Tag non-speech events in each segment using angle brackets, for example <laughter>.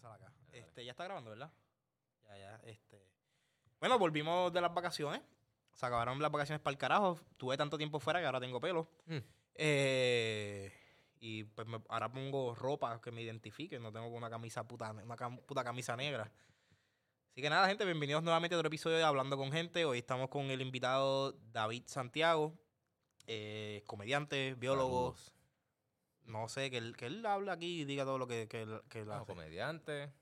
empezar acá. Este, ya está grabando, ¿verdad? Ya, ya. Este. Bueno, volvimos de las vacaciones. Se acabaron las vacaciones para el carajo. Tuve tanto tiempo fuera que ahora tengo pelo. Mm. Eh, y pues me- ahora pongo ropa que me identifique. No tengo una camisa puta, una cam- puta camisa negra. Así que nada, gente, bienvenidos nuevamente a otro episodio de Hablando con Gente. Hoy estamos con el invitado David Santiago, eh, comediante, biólogo. Saludos. No sé, que él, que él habla aquí y diga todo lo que, que, él- que él No, hace. comediante,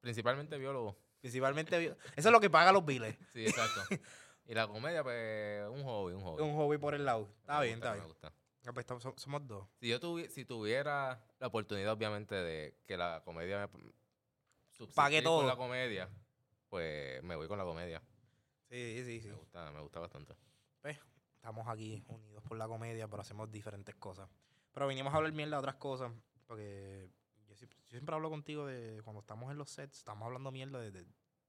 principalmente biólogo. Principalmente, bi- eso es lo que paga los biles. Sí, exacto. <laughs> y la comedia, pues, un hobby, un hobby. Un hobby por el lado. Está Me bien, gusta, está Me bien. gusta. Ah, pues estamos- somos dos. Si yo tuvi- si tuviera la oportunidad, obviamente, de que la comedia me Pague todo. con la comedia, pues me voy con la comedia. Sí, sí, sí. Me gusta, me gusta bastante. Estamos aquí unidos por la comedia, pero hacemos diferentes cosas. Pero vinimos a hablar mierda de otras cosas, porque yo, siempre- yo siempre hablo contigo de cuando estamos en los sets, estamos hablando mierda de, de-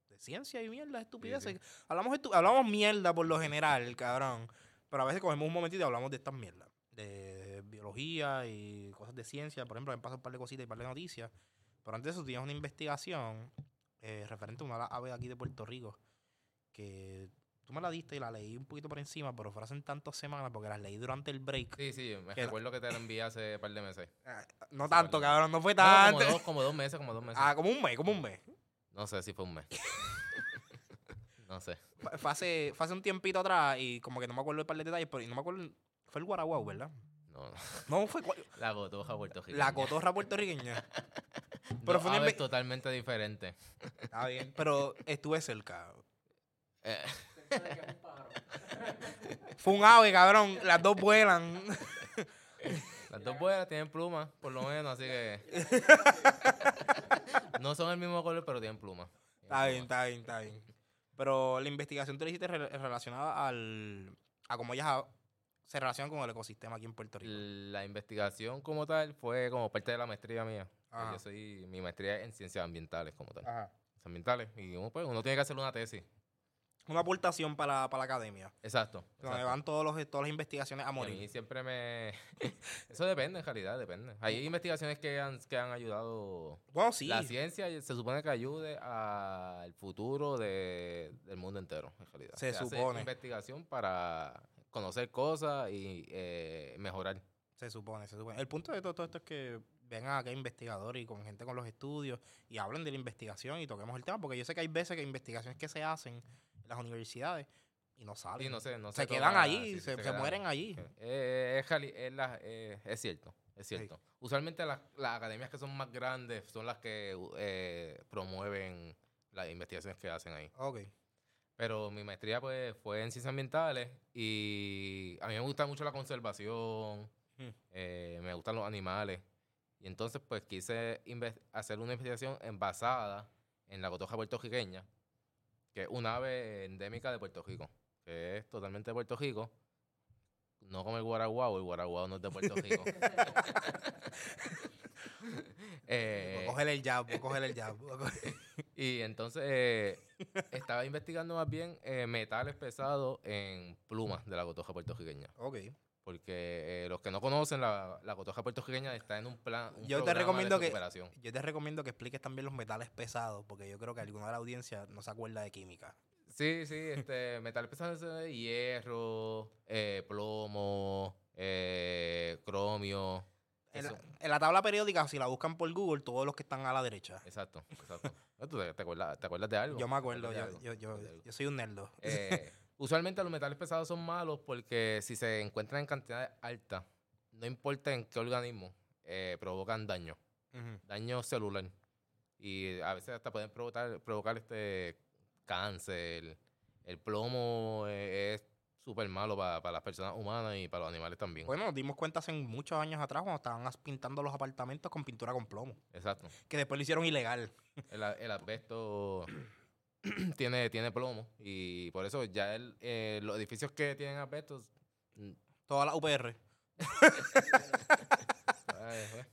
de ciencia y mierda, de estupideces. Hablamos, estu- hablamos mierda por lo general, cabrón. Pero a veces cogemos un momentito y hablamos de estas mierdas. De biología y cosas de ciencia. Por ejemplo, me pasan un par de cositas y un par de noticias. Pero antes de eso tenías una investigación eh, referente a una de aves aquí de Puerto Rico. Que tú me la diste y la leí un poquito por encima, pero fue hace tantas semanas porque las leí durante el break. Sí, sí, me Que la- recuerdo que te la envié hace un par de meses. <laughs> Ah, No tanto, cabrón, no fue No, tanto. como, dos, como dos meses, como dos meses. ah, como un mes, como un mes. No sé si fue un mes. <laughs> no sé. Fue- hace, fue hace un tiempito atrás y como que no me acuerdo el par de detalles, pero no me acuerdo. Fue el Guaraguao, ¿verdad? No, no. No, fue <laughs> La gotoja puertorriqueña. la cotorra puertorriqueña. pero Pero fue una totalmente diferente. Está bien, pero estuve cerca. Eh, Fue un ave, cabrón. Las dos vuelan. las dos buenas tienen plumas, por lo menos, así que. no son el mismo color, pero tienen plumas. Está bien, está bien, está bien. Pero la investigación tú la hiciste re- relacionada al, a cómo ellas se relacionan con el ecosistema aquí en Puerto Rico. La investigación como tal fue como parte de la maestría mía. Ajá. Yo soy mi maestría en ciencias ambientales como tal. Ajá. Ambientales. Y uno, pues, uno tiene que hacer una tesis. Una aportación para, para la academia. Exacto. Donde exacto. van todos los, todas las investigaciones a Y a mí morir. siempre me... <laughs> Eso depende, en realidad, depende. Hay investigaciones que han, que han ayudado... Bueno, sí. La ciencia se supone que ayude al futuro de- del mundo entero, en realidad. Se supone. investigación para conocer cosas y eh, mejorar. Se supone, se supone. El punto de todo, todo esto es que vengan acá investigadores y con gente con los estudios y hablen de la investigación y toquemos el tema, porque yo sé que hay veces que hay investigaciones que se hacen en las universidades y no salen. Y no sé, no se se quedan allí, sí, se, mueren allí. Eh, es, reali- es la- eh, es cierto, es cierto. Usualmente las, las academias que son más grandes son las que eh, promueven las investigaciones que hacen ahí. Ok. Pero mi maestría pues fue en ciencias ambientales y a mí me gusta mucho la conservación, Hmm. eh, me gustan los animales. Y entonces pues quise hacer una investigación basada en la cotoja puertorriqueña, que es una ave endémica de Puerto Rico, que es totalmente de Puerto Rico. No como el guaraguao, el guaraguao no es de Puerto Rico. <laughs> Eh, Voy a coger el jab, voy a coger el jab. <laughs> y entonces eh, estaba investigando más bien eh, metales pesados en plumas de la cotoja puertorriqueña. ok. Porque eh, los que no conocen, la, la cotoja puertorriqueña está en un plan. un Yo te de recomiendo que-. Yo te recomiendo que expliques también los metales pesados, porque yo creo que alguna de la audiencia no se acuerda de química. Sí, sí, este, <laughs> metales pesados de hierro, eh, plomo, eh, cromio. En la, en la tabla periódica, si la buscan por Google, todos los que están a la derecha. Exacto, exacto. ¿Tú te, te acuerdas, te acuerdas de algo? Yo me ¿Te acuerdo, yo, yo, yo soy un nerdo. Eh, <laughs> usualmente los metales pesados son malos porque si se encuentran en cantidades altas, no importa en qué organismo, eh, provocan daño, daño celular. Y a veces hasta pueden provocar, provocar este cáncer. El plomo eh, es súper malo para las personas humanas y para los animales también. Bueno, nos dimos cuenta hace muchos años atrás cuando estaban pintando los apartamentos con pintura con plomo, Exacto. que después lo hicieron ilegal. El, el asbesto <clears throat> tiene, tiene plomo y por eso ya el, eh, los edificios que tienen asbesto mm, Toda la UPR. Jue. <laughs>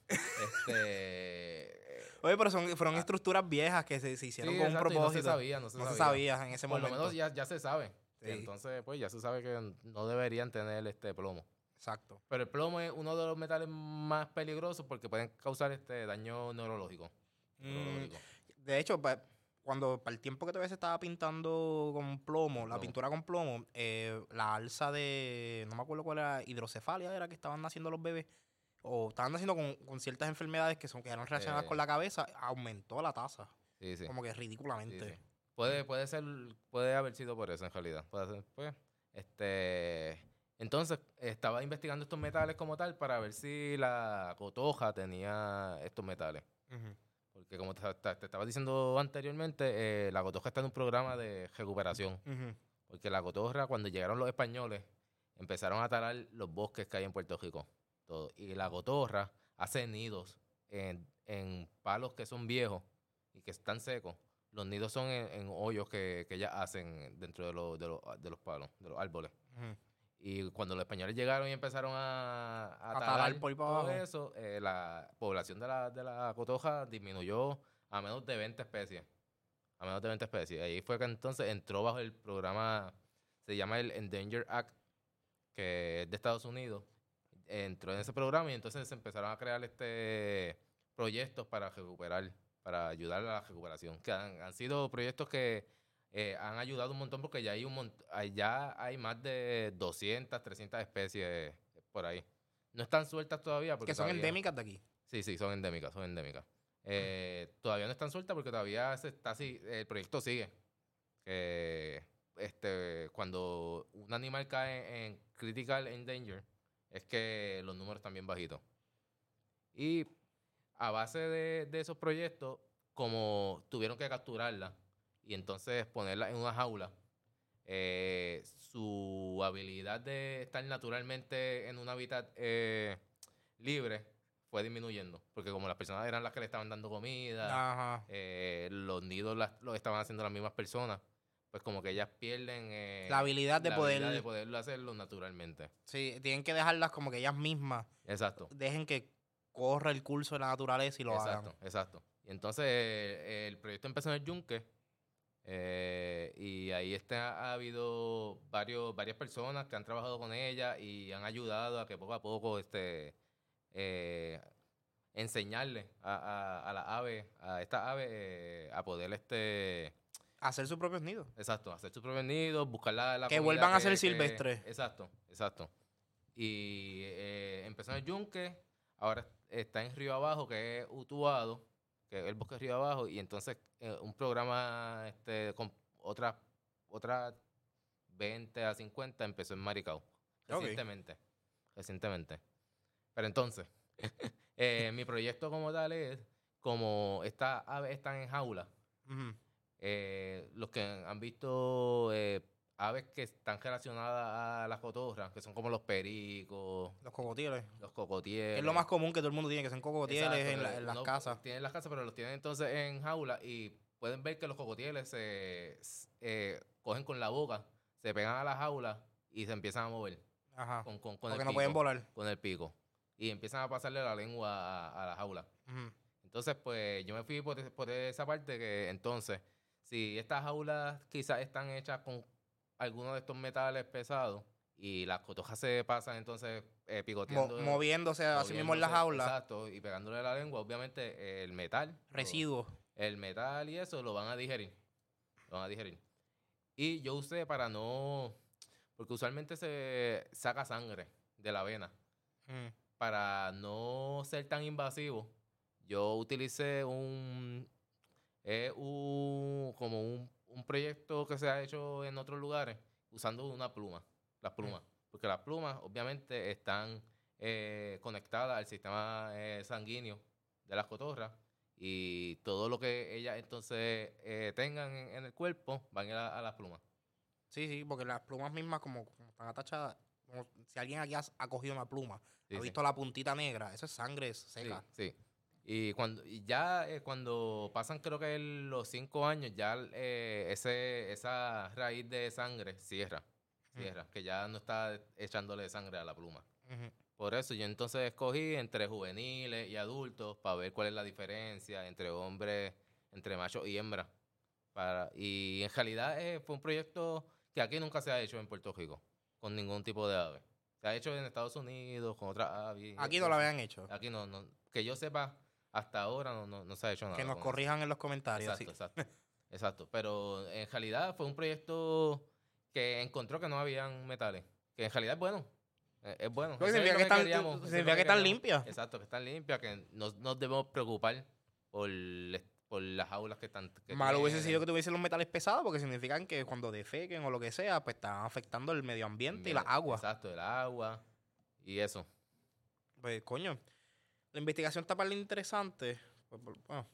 este. Oye, pero son, fueron estructuras viejas que se, se hicieron sí, con un exacto, y propósito. No se sabía, no se No se sabía. en ese Por lo momento. menos ya, ya se sabe. Sí. Entonces, pues ya se sabe que no deberían tener este plomo. Exacto. Pero el plomo es uno de los metales más peligrosos porque pueden causar este daño neurológico. Mm, neurológico. De hecho, cuando para el tiempo que todavía se estaba pintando con plomo, la pintura con plomo, eh, la alza de, no me acuerdo cuál era, hidrocefalia era que estaban naciendo los bebés, o estaban naciendo con, con ciertas enfermedades que, son, que eran relacionadas Eh. con la cabeza, aumentó la tasa, Sí, sí. como que ridículamente. sí. Puede, puede ser, puede haber sido por eso en realidad. Puede ser, pues, este, entonces estaba investigando estos metales como tal para ver si la cotoja tenía estos metales. Ujú. Porque como te, te- te estaba diciendo anteriormente, eh, la cotoja está en un programa de recuperación. Porque la cotorra, cuando llegaron los españoles, empezaron a talar los bosques que hay en Puerto Rico. Todo. Y la cotorra hace nidos en, en palos que son viejos y que están secos. Los nidos son en, en hoyos que, que ellas hacen dentro de, los- de los, de los palos, de los árboles. Y cuando los españoles llegaron y empezaron a, a A talar, por todo abajo. eso, eh, la población de la, de la cotoja disminuyó a menos de 20 especies. A menos de 20 especies. Ahí fue que entonces entró bajo el programa, se llama el Endanger Act, que es de Estados Unidos. Entró en ese programa y entonces se empezaron a crear este proyectos para recuperar, para ayudar a la recuperación. Que han, han sido proyectos que eh, han ayudado un montón porque ya hay un mont- ya hay más de 200, 300 especies por ahí. No están sueltas todavía porque Que son todavía- endémicas de aquí. Sí, sí, son endémicas, son endémicas. Eh, todavía no están sueltas porque todavía se está así, el proyecto sigue. Que este, cuando un animal cae en critical endanger, es que los números están bien bajitos. Y a base de, de esos proyectos, como tuvieron que capturarla y entonces ponerla en una jaula, eh, su habilidad de estar naturalmente en un hábitat eh, libre fue disminuyendo. Porque como las personas eran las que le estaban dando comida, eh, los nidos las- los estaban haciendo las mismas personas, pues como que ellas pierden La habilidad de la poder, habilidad de poderlo hacerlo naturalmente. sí, tienen que dejarlas como que ellas mismas Exacto. dejen que corra el curso de la naturaleza y lo exacto, hagan. exacto. Y entonces el proyecto empezó en el Yunque eh, y ahí está, ha habido varios, varias personas que han trabajado con ella y han ayudado a que poco a poco este, eh, enseñarle a, a, a la ave, a esta ave, eh, a poder este Hacer sus propios nidos. Exacto, hacer sus propios nidos, buscar la, la Que vuelvan a ser silvestres. Exacto, exacto. Y eh, empezó en el Yunque, ahora está en Río Abajo, que es Utuado, que es el bosque Río Abajo, y entonces eh, un programa este, con otras otra 20 a 50 empezó en Maricao, recientemente. Recientemente. Pero entonces, <laughs> eh, mi proyecto como tal es, como estas aves están en jaula, eh, los que han visto aves que están relacionadas a las cotorras, que son como los pericos, Los cocotieles. los cocotieles. Es lo más común que todo el mundo tiene, que son cocotieles Exacto, en, la- que en las casas. Tienen las casas, pero los tienen entonces en jaula y pueden ver que los cocotieles se eh, cogen con la boca, se pegan a la jaula y se empiezan a mover Ajá. con, con, con Porque el no pico, pueden volar. con el pico. Y empiezan a pasarle la lengua a, a la jaula. Entonces, pues yo me fui por, por esa parte que entonces, si estas jaulas quizás están hechas con algunos de estos metales pesados y las cotojas se pasan entonces eh, Mo- picoteando. moviéndose así mismo en la moviéndose, jaula. Exacto, y pegándole la lengua, obviamente el metal. Residuos. el metal y eso lo van a digerir. Lo van a digerir. Y yo usé para no. Porque usualmente se saca sangre de la vena. Mm. Para no ser tan invasivo, yo utilicé un. Un. como un, un proyecto que se ha hecho en otros lugares usando una pluma. Las plumas. Porque las plumas, obviamente, están eh, conectadas al sistema eh, sanguíneo de las cotorras y todo lo que ellas entonces eh, tengan en, en el cuerpo van a ir a, a las plumas. Sí, sí, porque las plumas mismas, como, como están atachadas, como si alguien aquí ha, ha cogido una pluma, Sí, ha sí. visto la puntita negra, eso es sangre seca. Sí, sí. Y cuando y ya eh, cuando pasan creo que los cinco años, ya eh, ese, esa raíz de sangre cierra, cierra, que ya no está echándole sangre a la pluma. Por eso yo entonces escogí entre juveniles y adultos para ver cuál es la diferencia entre hombres, entre machos y hembras. Para, y en realidad eh, fue un proyecto que aquí nunca se ha hecho en Puerto Rico, con ningún tipo de ave. Se ha hecho en Estados Unidos, con otras aves. Aquí no lo habían hecho. Aquí no, no. Que yo sepa, hasta ahora no, no, no se ha hecho nada. Que nos corrijan en los comentarios. Exacto, sí. exacto. Exacto. Pero en realidad fue un proyecto que encontró que no habían metales. Que en realidad es bueno. Eh, Es bueno. Lo que que están- queríamos, significa lo que están limpias. Exacto, que están limpias, que no nos debemos preocupar por, por las aulas que están. que Malo hubiese tienen. sido que tuviesen los metales pesados porque significan que cuando defequen o lo que sea, pues están afectando el medio ambiente y la Mira, agua. Exacto, el agua y eso. Pues, coño, la investigación está para interesante. Pues, pues, bueno,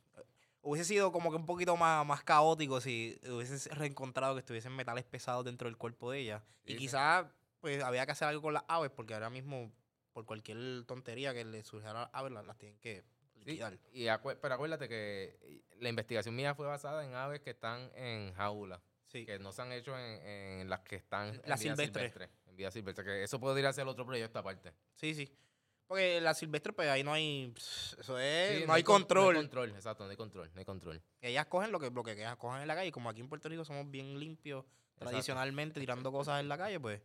hubiese sido como que un poquito más, más caótico si hubiese reencontrado que estuviesen metales pesados dentro del cuerpo de ella. Sí, y sí. quizás, pues, había que hacer algo con las aves porque ahora mismo, por cualquier tontería que le surgiera a las aves, las, las tienen que Sí, liquidar. y acue- pero acuérdate que la investigación mía fue basada en aves que están en jaula, Sí. que no se han hecho en, en las que están en Las silvestres. silvestre, En vida silvestre, que eso podría ser otro proyecto aparte. Sí, sí. Porque la silvestre, pues ahí no hay. Eso es. Sí, no, hay con- control. No hay control, exacto, no hay control, no hay control. Ellas cogen lo que, lo que ellas cogen en la calle. y Como aquí en Puerto Rico somos bien limpios Exacto. tradicionalmente, tirando cosas en la calle, pues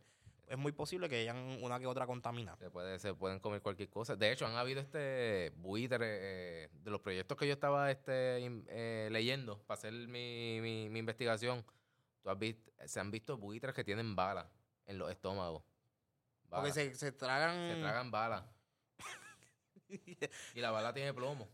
es muy posible que hayan una que otra contamina. Se, puede, se pueden comer cualquier cosa. De hecho, han habido este buitres eh, de los proyectos que yo estaba este, eh, leyendo para hacer mi, mi, mi investigación. Tú has visto, se han visto buitres que tienen balas en los estómagos. Porque se, se tragan. Se tragan balas. Y la bala tiene plomo.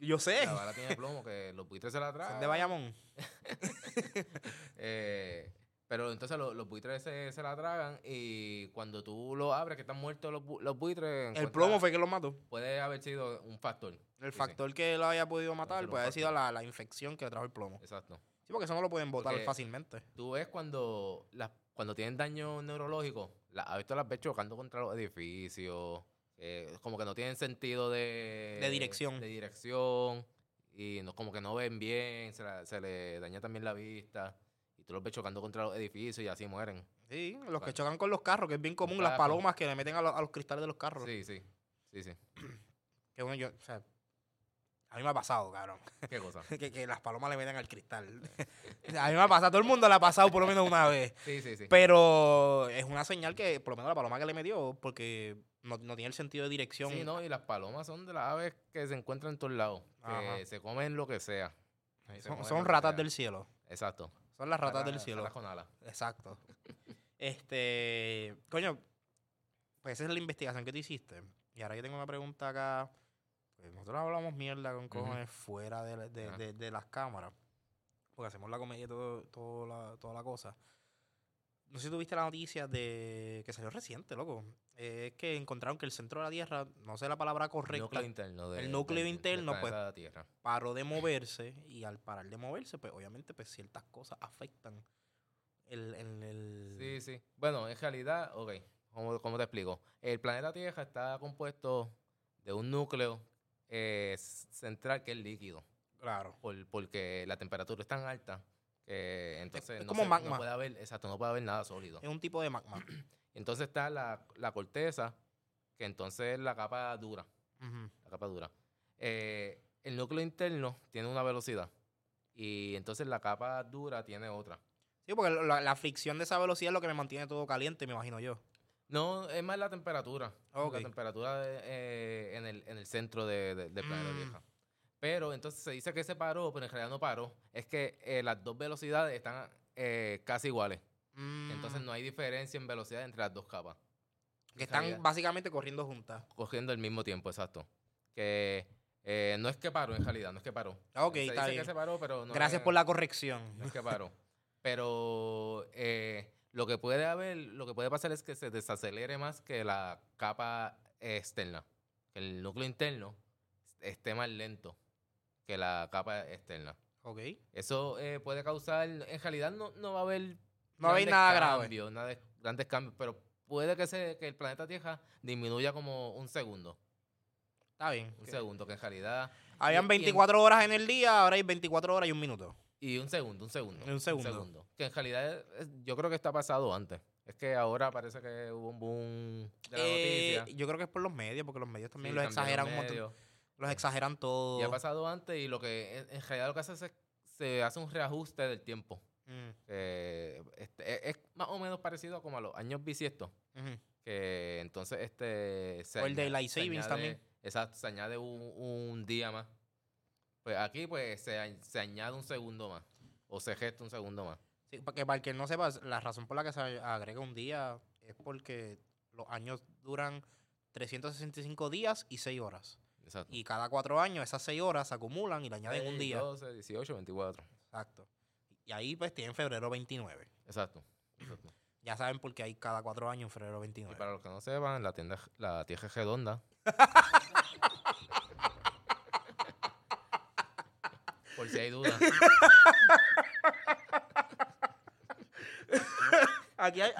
Yo sé. La bala tiene plomo, que los buitres se la tragan. de Bayamón. <laughs> Eh, pero entonces lo- los buitres se, se la tragan y cuando tú lo abres, que están muertos los, bu- los buitres, El plomo fue que lo mató. puede haber sido un factor. El Sí, factor que lo haya podido matar puede haber sido la, la infección que trajo el plomo. exacto. Sí, porque eso no lo pueden botar Porque- fácilmente. Tú ves cuando, las, cuando tienen daño neurológico, las aves tú las ves chocando contra los edificios, eh, como que no tienen sentido de... De dirección. De dirección, y no, como que no ven bien, se, la- se le daña también la vista, y tú los ves chocando contra los edificios y así mueren. Sí, los que chocan con los carros, que es bien común, las palomas que le meten a, los- a los cristales de los carros. Sí, sí, sí, sí. <clears throat> Que bueno, yo, o sea, a mí me ha pasado, cabrón. ¿Qué cosa? <laughs> que, que las palomas le meten al cristal. <laughs> a mí me ha pasado, todo el mundo le ha pasado por lo menos una vez. Sí, sí, sí. Pero es una señal que, por lo menos la paloma que le metió, porque no, no tiene el sentido de dirección. Sí, no, y las palomas son de las aves que se encuentran en todos lados, que se comen lo que sea. Se son ratas sea. del cielo. Exacto. Son las ratas del cielo. ratas con alas. Exacto. <laughs> Este, coño, pues esa es la investigación que tú hiciste. Y ahora yo tengo una pregunta acá. Pues nosotros hablamos mierda con cojones fuera de, de- de las cámaras. Porque hacemos la comedia y todo, todo la, toda la cosa. No sé si tuviste la noticia de que salió reciente, loco. Eh, es que encontraron que el centro de la Tierra, no sé la palabra correcta, núcleo interno de- el núcleo interno, pues, Tierra. paró de moverse y al parar de moverse, pues obviamente pues ciertas cosas afectan el, el, el- Sí, sí. Bueno, en realidad, ok, ¿cómo, cómo te explico? El planeta Tierra está compuesto de un núcleo eh, central que es líquido, Claro. por- porque la temperatura es tan alta que entonces es no, como se- magma. no puede haber, exacto, no puede haber nada sólido. Es un tipo de magma. <clears throat> Entonces está la, la corteza, que entonces es la capa dura. La capa dura. Eh, el núcleo interno tiene una velocidad y entonces la capa dura tiene otra. Sí, porque la, la fricción de esa velocidad es lo que me mantiene todo caliente, me imagino yo. No, es más la temperatura. Ok. La temperatura de- eh, en, el, en el centro de- de- planeta Mm. Tierra. Pero entonces se dice que se paró, pero en realidad no paró. Es que eh, las dos velocidades están eh, casi iguales. Entonces Mm, no hay diferencia en velocidad entre las dos capas. que están realidad- básicamente corriendo juntas. Cogiendo el mismo tiempo, exacto. Que eh, no es que paró en realidad, no es que paró. Ah, ok, se está dice bien. que se paró, pero no Gracias es- por la corrección. No es que paró. Pero eh, lo que puede haber, lo que puede pasar es que se desacelere más que la capa externa. Que el núcleo interno esté más lento que la capa externa. Ok. Eso eh, puede causar, en realidad no, no va a haber No hay grandes nada grave. nada de- grandes cambios, pero puede que, se, que el planeta Tierra disminuya como un segundo. Está bien. Un Que- segundo, que en realidad... Habían y- y en- 24 horas en el día, ahora hay 24 horas y un minuto. Y un segundo, un segundo. Un segundo. Que en realidad es- yo creo que está pasado antes. Es que ahora parece que hubo un boom de la Eh, noticia. yo creo que es por los medios, porque los medios también Sí, también exageran un montón. Los exageran todo. Y ha pasado antes y lo que en, en realidad lo que hace es se hace un reajuste del tiempo. Mm, Eh, este, es, es más o menos parecido como a los años bisiestos. que entonces este... se O el Daylight Savings también. Exacto, se añade un, un día más. Pues aquí pues se añade un segundo más. O se gesta un segundo más. Sí, porque para el que no sepa, la razón por la que se agrega un día es porque los años duran 365 días y 6 horas. Exacto. Y cada cuatro años esas 6 horas se acumulan y le añaden un Seis, día. 12, 18, 24. Exacto. Y ahí pues tienen febrero 29. Exacto. exacto. Ya saben por qué hay cada cuatro años en febrero Y 29. para los que no sepan, la tienda, la tierra es redonda. <laughs> Por si hay dudas. Aquí hay-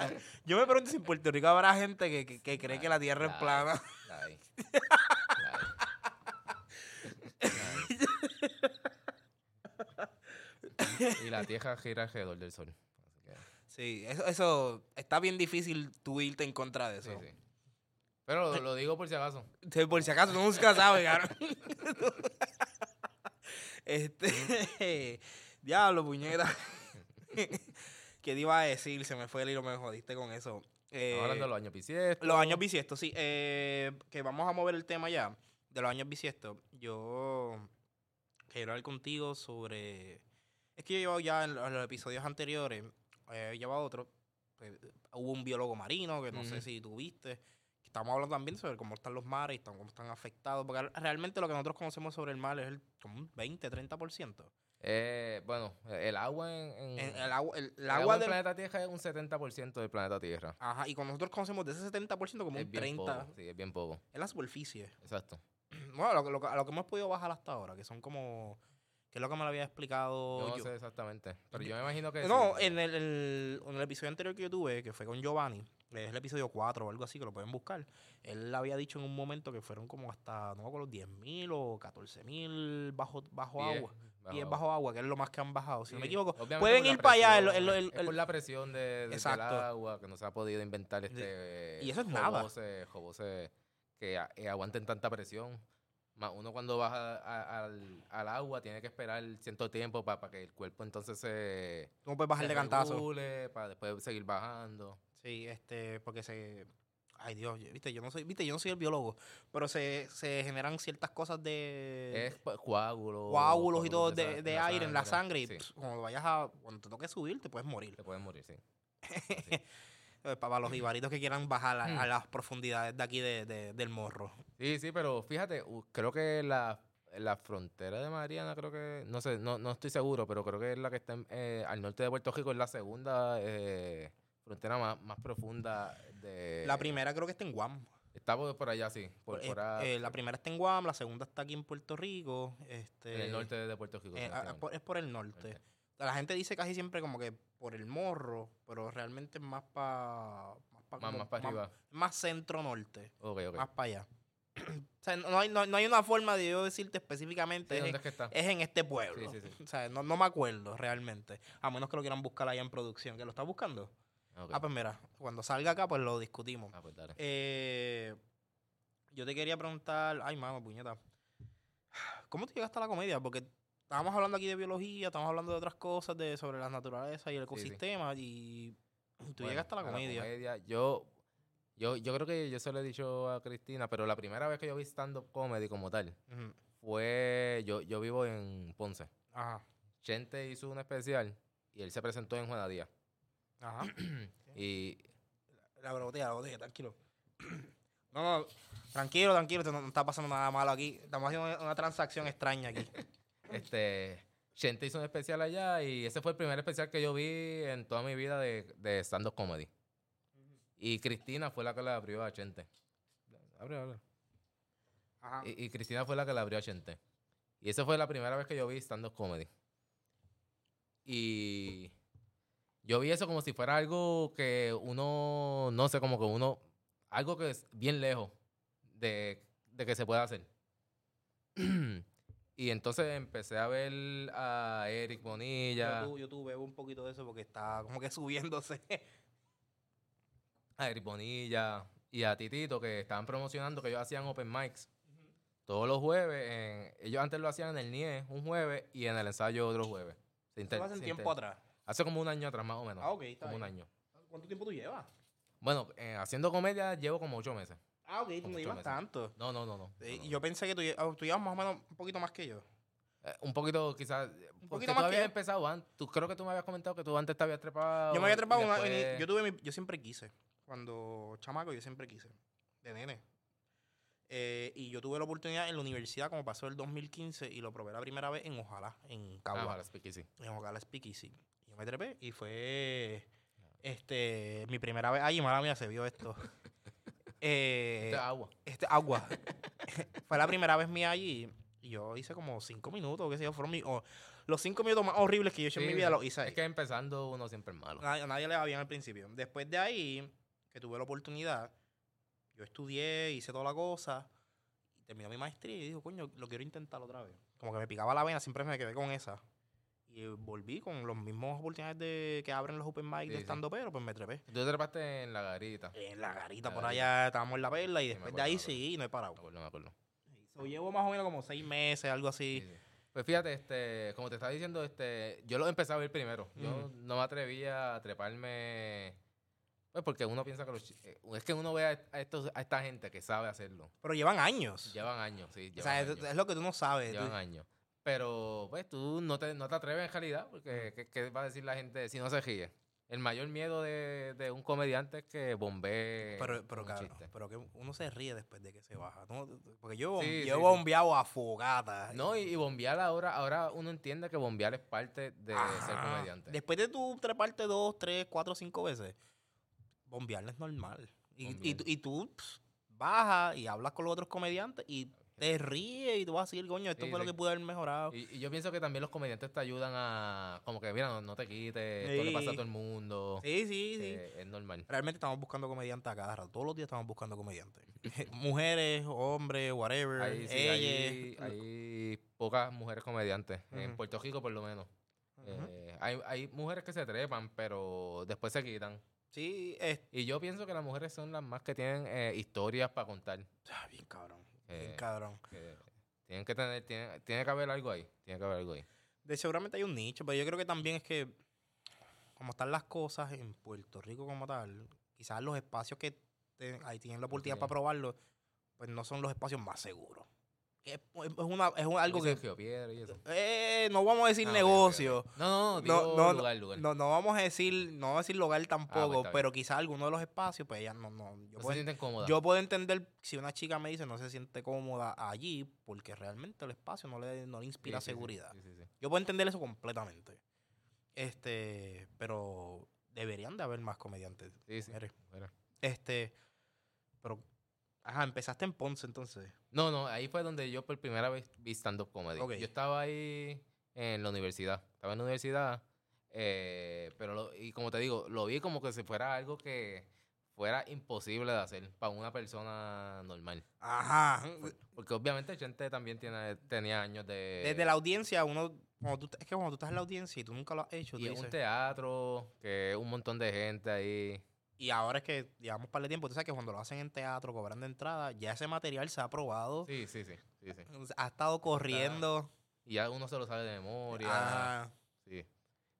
yo me pregunto si en Puerto Rico habrá gente que, que- que cree que la tierra es La- plana. La <laughs> hay. La hay. La hay. <laughs> Y la tierra gira alrededor del sol. Así que, Sí, eso, eso está bien difícil tú irte en contra de sí, eso. sí. Pero lo, lo digo por si acaso. Sí, por si acaso, no nunca sabe, cabrón. <laughs> este. <laughs> Diablo, puñeta. ¿Qué te iba a decir? Se me fue el hilo, me jodiste con eso. Eh, hablando de los años bisiestos. los años bisiestos, sí. Eh, que vamos a mover el tema ya de los años bisiestos. Yo quiero hablar contigo sobre. Es que yo llevo ya en, los- episodios anteriores, eh, he llevado otro. eh, hubo un biólogo marino que no sé Ujú. si tuviste. Estamos hablando también sobre cómo están los mares y cómo están afectados. Porque re- realmente lo que nosotros conocemos sobre el mar es el, como un 20, 30%. Eh, bueno, el agua en, en- En- el agua, el, el el agua agua del planeta Tierra es un 70% del planeta Tierra. Ajá, y cuando nosotros conocemos de ese 70%, como Es un bien 30%, poco. Sí, es bien poco. es la superficie. Exacto. Bueno, lo, lo, a lo que hemos podido bajar hasta ahora, que son como. Es lo que me lo había explicado. Yo no yo. sé exactamente. Pero yo me imagino que. No, sí. en el, el- en el episodio anterior que yo tuve, que fue con Giovanni, es el episodio 4 o algo así, que lo pueden buscar. Él había dicho en un momento que fueron como hasta, no me acuerdo, 10.000 o 14.000 bajo, bajo Pies agua. Pies bajo agua, que es lo más que han bajado. Si no me equivoco, obviamente pueden ir para allá. el- el- el- es por la presión de, de- del agua que no se ha podido inventar este. y eso es nada. joboses- joboses que eh, aguanten tanta presión. Más uno cuando baja a- al, al agua tiene que esperar cierto tiempo para que el cuerpo entonces se. ¿Cómo puedes bajar de cantazo? para después seguir bajando. Sí, este, porque se. Ay Dios, viste, yo no soy, viste, yo no soy el biólogo, pero se, se generan ciertas cosas de Es pues, coágulos. coágulos y todo de, de, aire en la sangre y Sí, pss, cuando vayas a, cuando te toque subir te puedes morir. te pueden morir, sí. <laughs> Eh, Para los ibaritos que quieran bajar a, a Mm. las profundidades de aquí de, de- del morro. Sí, sí, pero fíjate, creo que la, la frontera de Mariana, creo que, no sé, no, no estoy seguro, pero creo que es la que está en, eh, al norte de Puerto Rico, es la segunda eh, frontera más, más profunda de... La primera creo que está en Guam. Está por, allá, sí, por, Eh, por a- eh, la primera está en Guam, la segunda está aquí en Puerto Rico. Este, en el norte de Puerto Rico. eh, por- es por el norte. La gente dice casi siempre como que por el morro, pero realmente es más para Más, más para arriba. más centro-norte, Ok, ok. más para allá. O sea, no hay, no, no hay una forma de yo decirte específicamente Sí, es, ¿Dónde es que está? es en este pueblo. Sí, sí, sí. O sea, no, no me acuerdo realmente. A menos que lo quieran buscar allá en producción. ¿Que lo estás buscando? Ah, pues mira, cuando salga acá, pues lo discutimos. Ah, pues dale. Eh, yo te quería preguntar, ay, mano, puñeta. ¿Cómo te llegaste a la comedia? Porque estábamos hablando aquí de biología, estamos hablando de otras cosas, de sobre la naturaleza y el ecosistema, y tú Bueno, llegaste a la comedia. Yo, yo, yo creo que yo se lo he dicho a Cristina, pero la primera vez que yo vi stand-up comedy como tal fue, yo, yo vivo en Ponce. Ajá, Chente hizo un especial y él se presentó en Juanadía. ajá. <clears throat> Y La botella, la botella, tranquilo. <clears throat> No, no, tranquilo, tranquilo, no, no está pasando nada malo aquí. Estamos haciendo una, una transacción extraña aquí. <laughs> este Chente hizo un especial allá y ese fue el primer especial que yo vi en toda mi vida de, de stand-up comedy. Y Cristina fue la que le abrió a Chente. Abre, abre. Ajá. Y, y Cristina fue la que le abrió a Chente. Y esa fue la primera vez que yo vi stand-up comedy. Y yo vi eso como si fuera algo que uno, no sé, como que uno, algo que es bien lejos de, de que se pueda hacer. <clears throat> y entonces empecé a ver a Eric Bonilla, Yo, tu- yo tuve un poquito de eso porque está como que subiéndose. <laughs> a Eric Bonilla y a Titito que estaban promocionando que ellos hacían open mics todos los jueves. en- ellos antes lo hacían en el NIE un jueves y en el ensayo otro jueves. Se inter- hace se tiempo inter- atrás. Hace como un año atrás más o menos. Ah, ok, está Como un año. ¿Cuánto tiempo tú llevas? Bueno, eh, haciendo comedia llevo como ocho meses. Ah, ok, tú no llevas meses. tanto. No, no, no, no. Eh, no. Yo pensé que tú, tú llevas más o menos un poquito más que yo. Eh, un poquito, quizás. Un poquito más tú que habías yo. empezado antes. Tú creo que tú me habías comentado que tú antes te habías trepado. Yo me había trepado yo tuve mi- yo siempre quise. Cuando chamaco yo siempre quise. De nene. Eh, y yo tuve la oportunidad en la universidad como pasó el 2015 y lo probé la primera vez en Ojalá, en Ah, Cagua. ojalá, speakeasy. en Ojalá Speakeasy. Yo me trepé y fue este mi primera vez. Ay, mala mía, se vio esto. <laughs> Eh, Este es agua. este agua. <laughs> fue la primera vez mía allí. Y yo hice como cinco minutos, qué sé yo, fueron mi- o- los cinco minutos más horribles que yo he hecho en Sí, mi vida los hice ahí. Es que empezando uno siempre es malo. Nadie, a nadie le va bien al principio. Después de ahí, que tuve la oportunidad, yo estudié, hice toda la cosa, y terminé mi maestría y digo, coño, lo quiero intentar otra vez. Como que me picaba la vena, siempre me quedé con esa. Y volví con los mismos oportunidades de que abren los open mic Sí, de sí. estando, pero pues me trepé. Tú te trepaste en la garita. En la garita La por garita. allá, estábamos en la perla y Sí, después acuerdo, de ahí acuerdo. sí, no he parado. Me acuerdo, me acuerdo. So, llevo más o menos como seis meses, algo así. Sí, sí. Pues fíjate, este, como te estaba diciendo, este, yo lo empecé a ver primero. Yo Ujú. no me atrevía a treparme. Pues porque uno piensa que los eh, es que uno ve a, estos, a esta gente que sabe hacerlo. Pero llevan años. Llevan años, sí. o Llevan sea, es, años. es lo que tú no sabes. Llevan Tú- años. Pero, pues, tú no te, no te atreves en realidad, porque ¿qué, qué va a decir la gente si no se ríe? El mayor miedo de, de un comediante es que bombee Pero, pero, un chiste. pero que uno se ríe después de que se baja. ¿no? Porque yo, Sí, yo he sí, sí. bombeado a fogata. No, y, y bombear ahora, ahora uno entiende que bombear es parte de ser comediante. Después de tú treparte dos, tres, cuatro, cinco veces, bombearla es normal. Y, y, y tú pss, bajas y hablas con los otros comediantes y te ríes y tú vas a decir, coño, esto Sí, fue lo sí. que pude haber mejorado. Y, y yo pienso que también los comediantes te ayudan a, como que, mira, no, no te quites, esto le pasa a Sí. todo el mundo. Sí, sí, sí. eh, es normal. Realmente estamos buscando comediantes a cada rato. Todos los días estamos buscando comediantes. <laughs> Mujeres, hombres, whatever. Hay, sí, ellas. hay, hay pocas mujeres comediantes, en. Puerto Rico por lo menos. Eh, hay, hay mujeres que se trepan, pero después se quitan. Sí, es Y yo pienso que las mujeres son las más que tienen eh, historias para contar. ah, bien cabrón. Bien Eh, cabrón. tienen que tener, tiene, tiene que haber algo ahí. Tiene que haber algo ahí. De seguramente hay un nicho, pero yo creo que también es que, como están las cosas en Puerto Rico como tal, quizás los espacios que ahí tienen la oportunidad Sí. para probarlo, pues no son los espacios más seguros. Que es, una, es un- algo que... Geopiedra y eso. eh, no vamos a decir Ah, negocio. No, no, No, digo no, lugar, lugar. No, no vamos a decir, no vamos a decir lugar tampoco, Ah, pues pero quizás alguno de los espacios, pues ya no, no. Yo no se puedo, sienten cómodas. yo puedo entender si una chica me dice no se siente cómoda allí, porque realmente el espacio no le, no le inspira sí, sí, seguridad. sí. Yo puedo entender eso completamente. Este, pero deberían de haber más comediantes. Sí, sí. Este, pero, ajá, empezaste en Ponce entonces. No, no, ahí fue donde yo por primera vez vi stand-up comedy. Ok. Yo estaba ahí en la universidad. Estaba en la universidad, eh, pero, lo- y como te digo, lo vi como que si fuera algo que fuera imposible de hacer para una persona normal. Ajá. Porque obviamente gente también tiene, tenía años de... Desde la audiencia, uno, tú, es que cuando tú estás en la audiencia y tú nunca lo has hecho, Y es un teatro, que un montón de gente ahí. Y ahora es que llevamos par de tiempo, tú sabes que cuando lo hacen en teatro, cobrando entrada, ya ese material se ha probado, Sí, sí, sí, sí, sí. ha estado corriendo. Y ya uno se lo sabe de memoria. Ajá. Sí.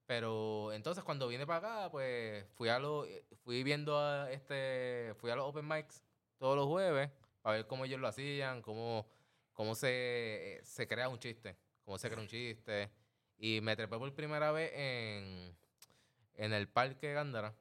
Pero entonces cuando vine para acá, pues fui a lo, fui viendo a este, fui a los open mics todos los jueves para ver cómo ellos lo hacían, cómo, cómo se, se crea un chiste, cómo se crea un chiste. Y me trepé por primera vez en, en el Parque Gándara.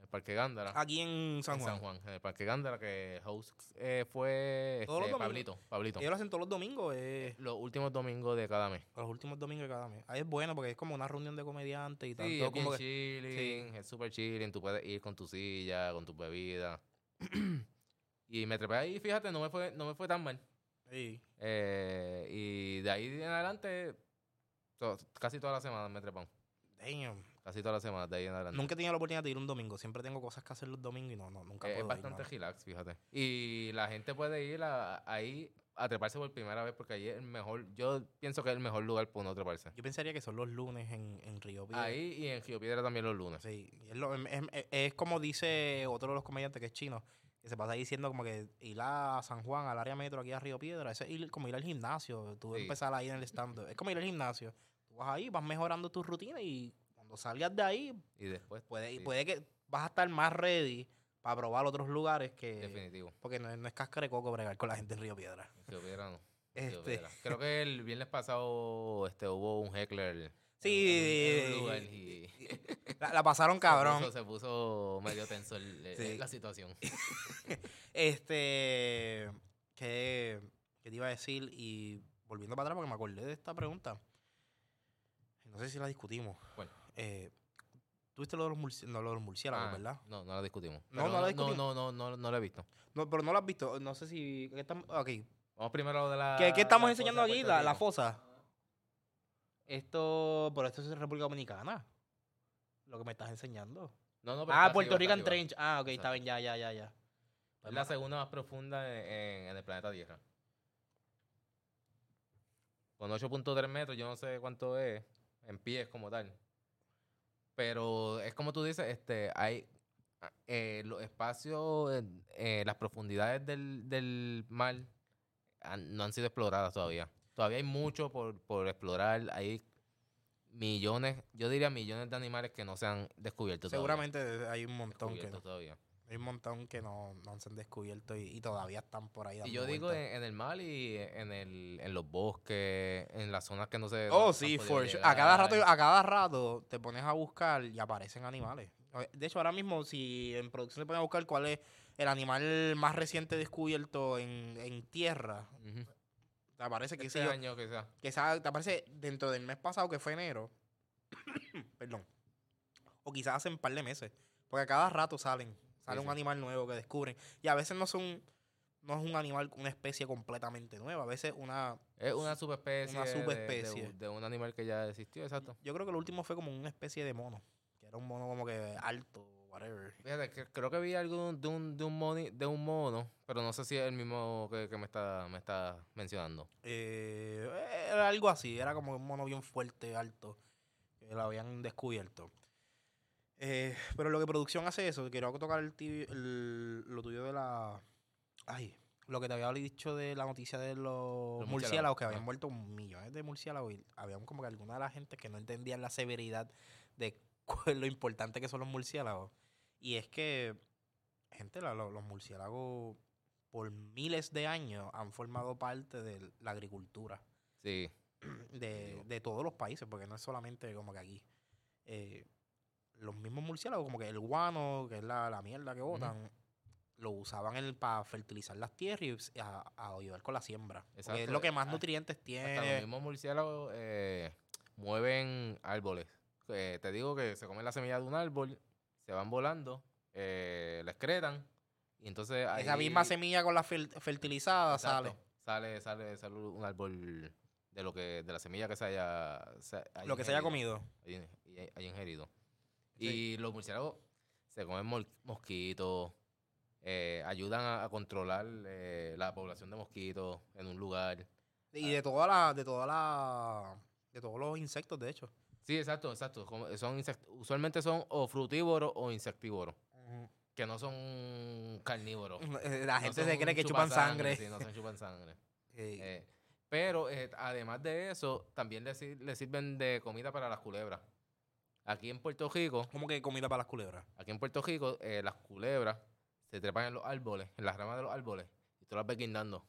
El Parque Gándara. Aquí en San en Juan. San Juan. En el Parque Gándara, que host eh, fue Todos este. Pablito. Pablito. Ellos lo hacen todos los domingos, eh, Los últimos domingos de cada mes. los últimos domingos de cada mes. Ahí es bueno porque es como una reunión de comediantes y tal. Sí, es bien como que- chilling, es súper chilling, tú puedes ir con tu silla, con tu bebida. <clears throat> y me trepé ahí, fíjate, no me fue, no me fue tan mal. Sí. Eh, y de ahí en adelante, to- casi toda la semana me trepan. Damn. Casi toda la semana, de ahí en adelante. Nunca he tenido la oportunidad de ir un domingo. Siempre tengo cosas que hacer los domingos y no, no nunca Eh, es puedo ir, bastante mano. relax, fíjate. Y la gente puede ir a- ahí a treparse por primera vez porque ahí es el mejor, yo pienso que es el mejor lugar para uno treparse. Yo pensaría que son los lunes en, en Río Piedra. Ahí y en Río Piedra también los lunes. Sí, es, lo- es- es- es como dice otro de los comediantes que es chino, que se pasa diciendo como que ir a San Juan, al área metro, aquí a Río Piedra, eso es ir, como ir al gimnasio, tú Sí. empezar ahí en el stand es como ir al gimnasio, tú vas ahí, vas mejorando tu rutina y cuando salgas de ahí, Y después, puede, sí. puede que vas a estar más ready para probar otros lugares que... Definitivo. Porque no, es- no es cáscara de coco bregar con la gente en Río Piedra. Río Piedra no. Río Este, Piedra. Creo que el viernes pasado este, hubo un heckler. Sí, en un- en un lugar y <laughs> la, la pasaron se cabrón. puso- Se puso, medio tenso el- Sí. la situación. <laughs> Este, ¿qué, qué te iba a decir? Y volviendo para atrás, porque me acordé de esta pregunta. No sé si la discutimos. ¿Cuál? Eh, ¿Tuviste lo de los, murci- no, lo de los murciélagos, Ah, verdad? No, no la discutimos. No, Pero no la discutimos. No, no, no, no, no la he visto. No, pero no lo has visto. No sé si. ¿qué estamos, ok. Vamos primero a lo de la. ¿Qué, qué estamos la enseñando fosa aquí? Puerto La, la fosa. Esto. Por esto es República Dominicana. Lo que me estás enseñando. No, no, pero Ah, está Puerto Rican está. Trench. Ah, ok, está Exacto. bien, ya, ya, ya, ya. Es la segunda más profunda en, en- en el planeta Tierra. Con 8.3 metros, yo no sé cuánto es en pies como tal. Pero es como tú dices, este, hay ah, eh, los espacios, eh, las profundidades del, del mar han- no han sido exploradas todavía. Todavía hay mucho por, por explorar. Hay millones, yo diría millones de animales que no se han descubierto todavía. Seguramente hay un montón que Descubierto no. todavía. Hay un montón que no, no se han descubierto y, y todavía están por ahí. Y dando yo digo en, en el mar y en, el, en los bosques, en las zonas que no se. Oh, no sí, for sure. A cada rato, a cada rato te pones a buscar y aparecen animales. De hecho, ahora mismo, si en producción te pones a buscar cuál es el animal más reciente descubierto en, en tierra, Ujú. te aparece que Este año sea- te aparece dentro del mes pasado, que fue enero. <coughs> Perdón. O quizás hace un par de meses. Porque a cada rato salen. Sale Sí, un sí. animal nuevo que descubren. Y a veces no son. No es un animal, una especie completamente nueva. A veces una. Es una subespecie. Una de- de- subespecie. De, de un animal que ya existió, exacto. Yo creo que lo último fue como una especie de mono. Que era un mono como que alto, whatever. Fíjate, que creo que vi algo de un, de un, moni- de un mono, pero no sé si es el mismo que, que me, está, me está mencionando. Eh, era algo así. Era como un mono bien fuerte, alto. Que lo habían descubierto. Eh, pero lo que producción hace eso, quiero tocar el, ti- el- lo tuyo de la. Ay, lo que te había dicho de la noticia de los, Los murciélagos, murciélagos, que habían muerto millones de murciélagos y habían como que alguna de la gente que no entendían la severidad de <laughs> lo importante que son los murciélagos. Y es que, gente, la- lo- los murciélagos por miles de años han formado parte de la agricultura Sí. <clears throat> de, de todos los países, porque no es solamente como que aquí. Eh, los mismos murciélagos, como que el guano, que es la, la mierda que botan, lo usaban para fertilizar las tierras y a, a ayudar con la siembra. Es lo que más ah, nutrientes Hasta los tiene. mismos murciélagos eh, mueven árboles. Eh, te digo que se comen la semilla de un árbol, se van volando, eh, la excretan, y entonces Esa misma semilla con la fer- fertilizada Exacto, sale. sale. Sale, sale un árbol de lo que de la semilla que se haya, se haya Lo que se haya comido. haya- haya- haya ingerido. Sí. Y los murciélagos se comen mosquitos, eh, ayudan a, a controlar eh, la población de mosquitos en un lugar. Y de toda la, de toda la, de todos los insectos, de hecho. Sí, exacto, exacto. Son insect- usualmente son o frutívoros o insectívoros, que no son carnívoros. <laughs> La No gente se cree que chupan sangre. Sí, no son chupan sangre. <laughs> Eh, Eh, pero además de eso, también le, le sirven de comida para las culebras. Aquí en Puerto Rico, como que comida para las culebras. aquí en Puerto Rico, eh, las culebras se trepan en los árboles, en las ramas de los árboles, y tú las ves guindando.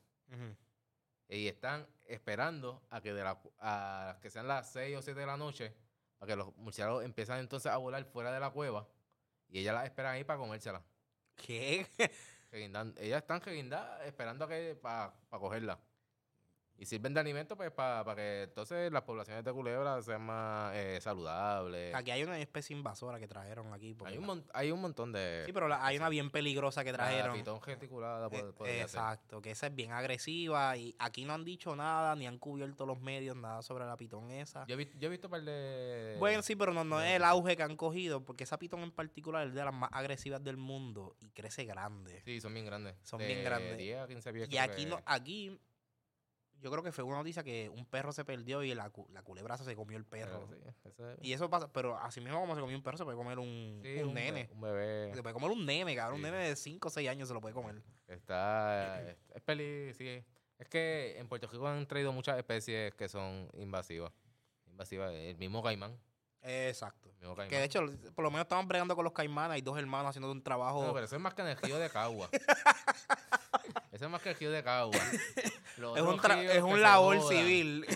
Y están esperando a que de la, a que sean las 6 o 7 de la noche, para que los murciélagos empiezan entonces a volar fuera de la cueva, y ellas las esperan ahí para comérselas. ¿Qué? Ellas están reguindadas esperando a que para cogerla. Y sirven de alimento pues para que entonces las poblaciones de culebras sean más eh, saludables. Aquí hay una especie invasora que trajeron aquí. Hay un, la- hay un montón de... Sí, pero la- hay una bien peligrosa que la trajeron. pitón reticulada Eh, ser. exacto, que esa es bien agresiva y aquí no han dicho nada, ni han cubierto los medios, nada sobre la pitón esa. Yo vi- yo he visto un par de... bueno, sí, pero no, no es el auge que han cogido, porque esa pitón en particular es de las más agresivas del mundo y crece grande. Sí, son bien grandes. Son De bien grandes. 10 a 15 pies. y aquí no, aquí yo creo que fue una noticia que un perro se perdió y la, la culebraza se comió el perro. pero sí, eso es- Y eso pasa, pero así mismo como se comió un perro, se puede comer un, sí, un nene. Un bebé. Se puede comer un nene, cabrón. Sí. Un nene de 5 o 6 años se lo puede comer. Está... es, es peli... Sí. Es que en Puerto Rico han traído muchas especies que son invasivas. Invasivas. El mismo caimán. Exacto. mismo Que de hecho, por lo menos estaban bregando con los caimanes. Hay dos hermanos haciendo un trabajo. No, pero eso es más que en el río de Cagua. <laughs> es más que el río de Cagua. <laughs> Los es un, es un labor civil. <laughs>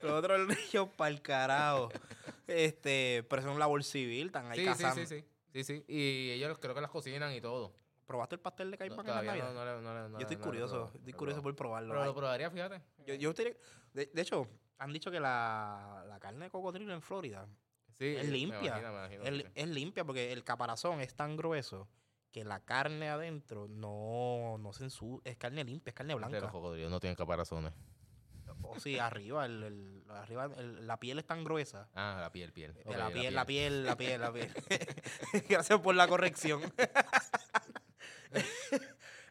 Los otros ríos para el carajo. Este, pero es un labor civil, están ahí Sí, sí, cazando. sí, sí, sí, sí. Y ellos creo que las cocinan y todo. ¿Probaste el pastel de No, en la todavía no, no, no, no Yo estoy no curioso, estoy no curioso por probarlo. Pero lo probaría, fíjate. Yo, yo estoy- de, de hecho, han dicho que la, la carne de cocodrilo en Florida Sí, es me limpia. imagino, me imagino, es, sí. es limpia porque el caparazón es tan grueso que la carne adentro no, no se ensucia. Es carne limpia, es carne De los blanca. cocodrilos no tienen caparazones. O sí, arriba, el, el- arriba el- la piel es tan gruesa. Ah, la piel, piel. De Ok, la, piel, la piel, la piel, la piel. <laughs> Gracias por la corrección. <laughs>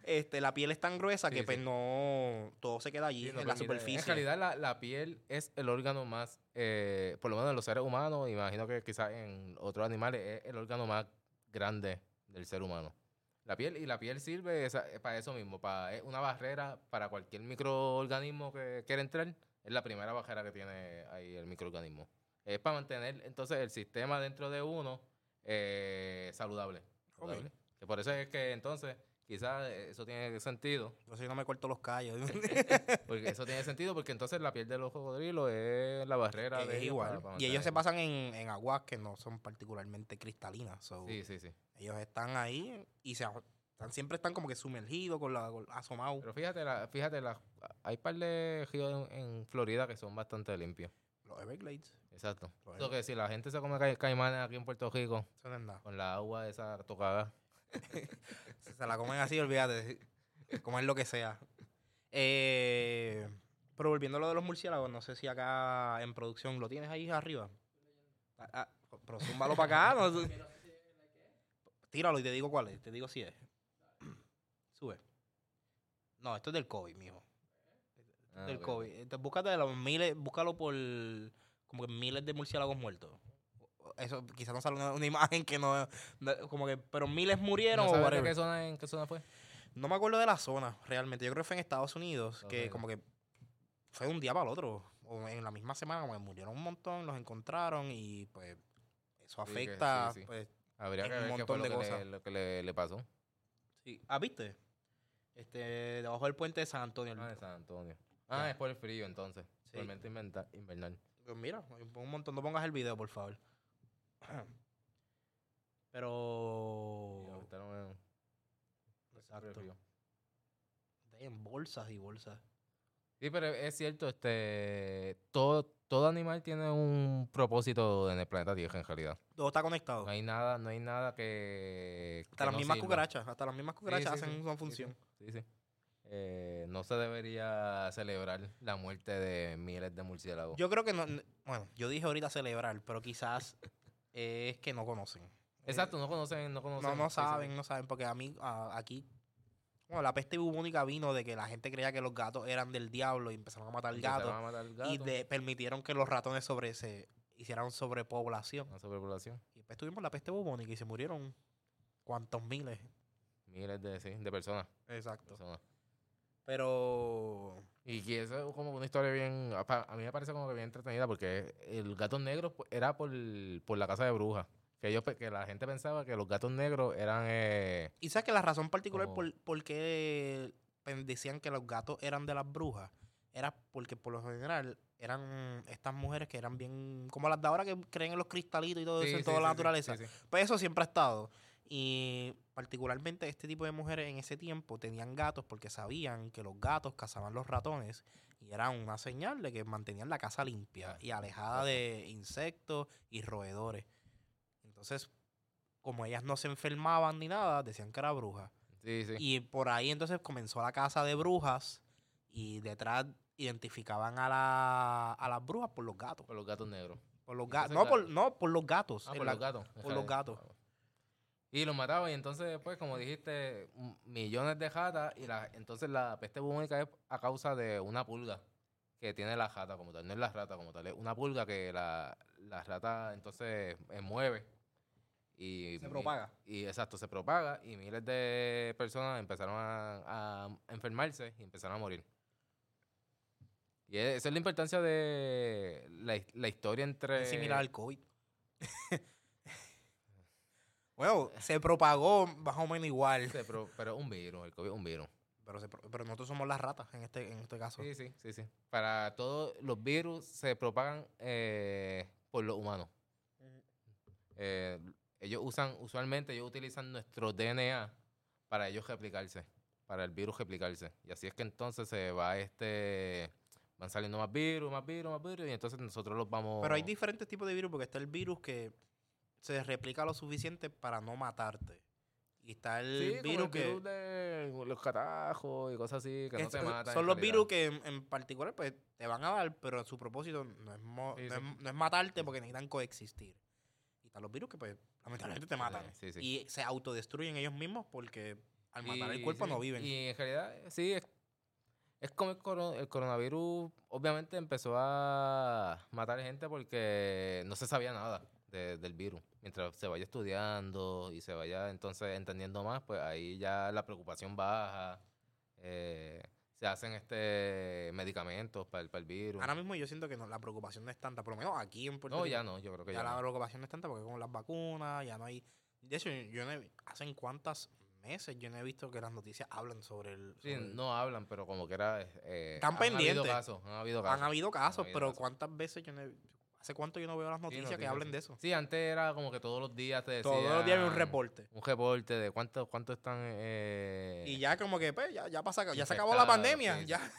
este, la piel es tan gruesa Sí, que sí. pues no todo se queda allí Sí, no en la permite- superficie. En realidad, la, la piel es el órgano más, eh, por lo menos en los seres humanos, imagino que quizás en otros animales, es el órgano más grande del ser humano. La piel, y la piel sirve esa- eh, para eso mismo, para, es una barrera para cualquier microorganismo que quiera entrar. Es la primera barrera que tiene ahí el microorganismo. Es para mantener entonces el sistema dentro de uno eh, saludable. Que por eso es que entonces quizás eh, eso tiene sentido. Por eso yo no me corto los callos. <laughs> Porque eso tiene sentido porque entonces la piel de los cocodrilos es la barrera de es ellos igual. para- para y ellos se pasan en, en aguas que no son particularmente cristalinas. so, Sí, sí, sí. Ellos están ahí y se, están, siempre están como que sumergidos, con la, con- asomados. Pero fíjate, la, fíjate la, hay par de ríos en, en Florida que son bastante limpios. Los Everglades. Exacto. Los Eso que si la gente se come ca- caimanes aquí en Puerto Rico Eso no es nada. con la agua esa tocada, Si se la comen así, olvídate. Comer lo que sea. Eh, pero volviendo a lo de los murciélagos, no sé si acá en producción lo tienes ahí arriba. Ah, ah, pero zúmbalo para acá. no- Tíralo y te digo cuál es. Te digo si es. Sube. No, esto es del COVID, mijo. Ah, del ok. COVID. Entonces, búscate de los miles, búscalo por como que miles de murciélagos muertos. Eso quizás no sale una, una <laughs> imagen que no, no- como que, pero miles murieron ¿No o qué zona, en qué zona fue? No me acuerdo de la zona, realmente. Yo creo que fue en Estados Unidos, que como que fue de un día para el otro. O en la misma semana, como que murieron un montón, los encontraron y pues eso Sí, que- afecta. sí, sí. Pues, Habría que un ver qué fue montón lo de que, cosas. le, lo que le, le pasó. sí. Ah, ¿viste? Este, debajo del puente de San Antonio. Ah, de San Antonio. Ah, es por el frío entonces. Inventa- invernal. Pues mira, un montón. No pongas el video, por favor. <clears throat> Pero. ahorita no. Exacto. frío. En bolsas y bolsas. Sí, pero es cierto, este todo, todo animal tiene un propósito en el planeta Tierra en realidad. Todo está conectado. No hay nada, no hay nada que. hasta las no mismas sirva. cucarachas. Hasta las mismas cucarachas sí, hacen sí, una función. Sí, sí. Eh, no se debería celebrar la muerte de miles de murciélagos. Yo creo que no. n- Bueno, yo dije ahorita celebrar, pero quizás <laughs> es que no conocen. Exacto, no conocen, no conocen. No, no saben, no saben, porque a mí, a- aquí, bueno, la peste bubónica vino de que la gente creía que los gatos eran del diablo y empezaron a matar gatos a matar y de- permitieron que los ratones sobre se hicieran sobrepoblación. una sobrepoblación. Y después tuvimos la peste bubónica y se murieron cuantos miles. Miles de, sí, de personas. Exacto. personas. Pero Y que eso es como una historia bien. A mí me parece como que bien entretenida porque el gato negro era por, por la casa de brujas. Que, ellos, que la gente pensaba que los gatos negros eran. eh, Y sabes que la razón particular Como- por, por qué decían que los gatos eran de las brujas era porque por lo general eran estas mujeres que eran bien como las de ahora que creen en los cristalitos y todo sí, eso en sí, toda sí, la naturaleza. Pues eso siempre ha estado. Y particularmente este tipo de mujeres en ese tiempo tenían gatos porque sabían que los gatos cazaban los ratones y era una señal de que mantenían la casa limpia y alejada de insectos y roedores. Entonces, como ellas no se enfermaban ni nada, decían que era bruja. Sí, sí. Y por ahí entonces comenzó la casa de brujas y detrás identificaban a, la, a las brujas por los gatos. Por los gatos negros. Por los gatos. No, por, no, por los gatos. Ah, por la- los gatos. por los gatos. Y los mataban y entonces después, como dijiste, millones de jatas y la, entonces la peste bubónica es a causa de una pulga que tiene la jata como tal, no es la rata como tal, es una pulga que la, la rata entonces eh, mueve y Se propaga. Y exacto, se propaga y miles de personas empezaron a, a enfermarse y empezaron a morir. Y e- esa es la importancia de la la historia entre... Es similar al COVID. <laughs> bueno, se propagó más o menos igual. Sí, pero, pero es un virus, el COVID es un virus. Pero, se pro- pero nosotros somos las ratas en este, en este caso. Sí, sí, sí, sí. Para todos los virus se propagan eh, por los humanos. Eh, ellos usan, usualmente ellos utilizan nuestro DNA para ellos replicarse, para el virus replicarse. Y así es que entonces se va este, van saliendo más virus, más virus, más virus, y entonces nosotros los vamos... Pero hay diferentes tipos de virus porque está el virus que se replica lo suficiente para no matarte. Y está el Sí, como virus el que... virus de los catajos y cosas así, que que no te matan. son los realidad. virus que en, en particular pues te van a dar, pero su propósito no es, mo- Sí, no, sí. es, no es matarte porque necesitan coexistir. Y están los virus que pues lamentablemente te matan. Y se autodestruyen ellos mismos porque al matar el cuerpo no viven. Y en realidad, sí, es, es como el, coro- el coronavirus, obviamente empezó a matar gente porque no se sabía nada de- del virus. Mientras se vaya estudiando y se vaya entonces entendiendo más, pues ahí ya la preocupación baja. eh, se hacen este medicamentos para el, para el virus. Ahora mismo yo siento que no- la preocupación no es tanta, por lo menos aquí en Puerto no, ya no, yo creo que Ya ya, la no. preocupación no es tanta porque con las vacunas ya no hay... De hecho, yo no he, ¿hace cuántos meses yo no he visto que las noticias hablan sobre el... Sí, sobre el- no hablan, pero como que era... eh, Están han pendientes. habido casos, han habido casos. Han habido casos, habido pero casos. ¿cuántas veces yo no he- ¿Hace cuánto yo no veo las Sí, noticias que hablen sí. de eso? Sí, antes era como que todos los días te decían... Todos los días había un reporte. Un reporte de cuánto, cuánto están... eh, Y ya como que, pues, ya, ya, pasa, ya se acabó la pandemia. sí, ya.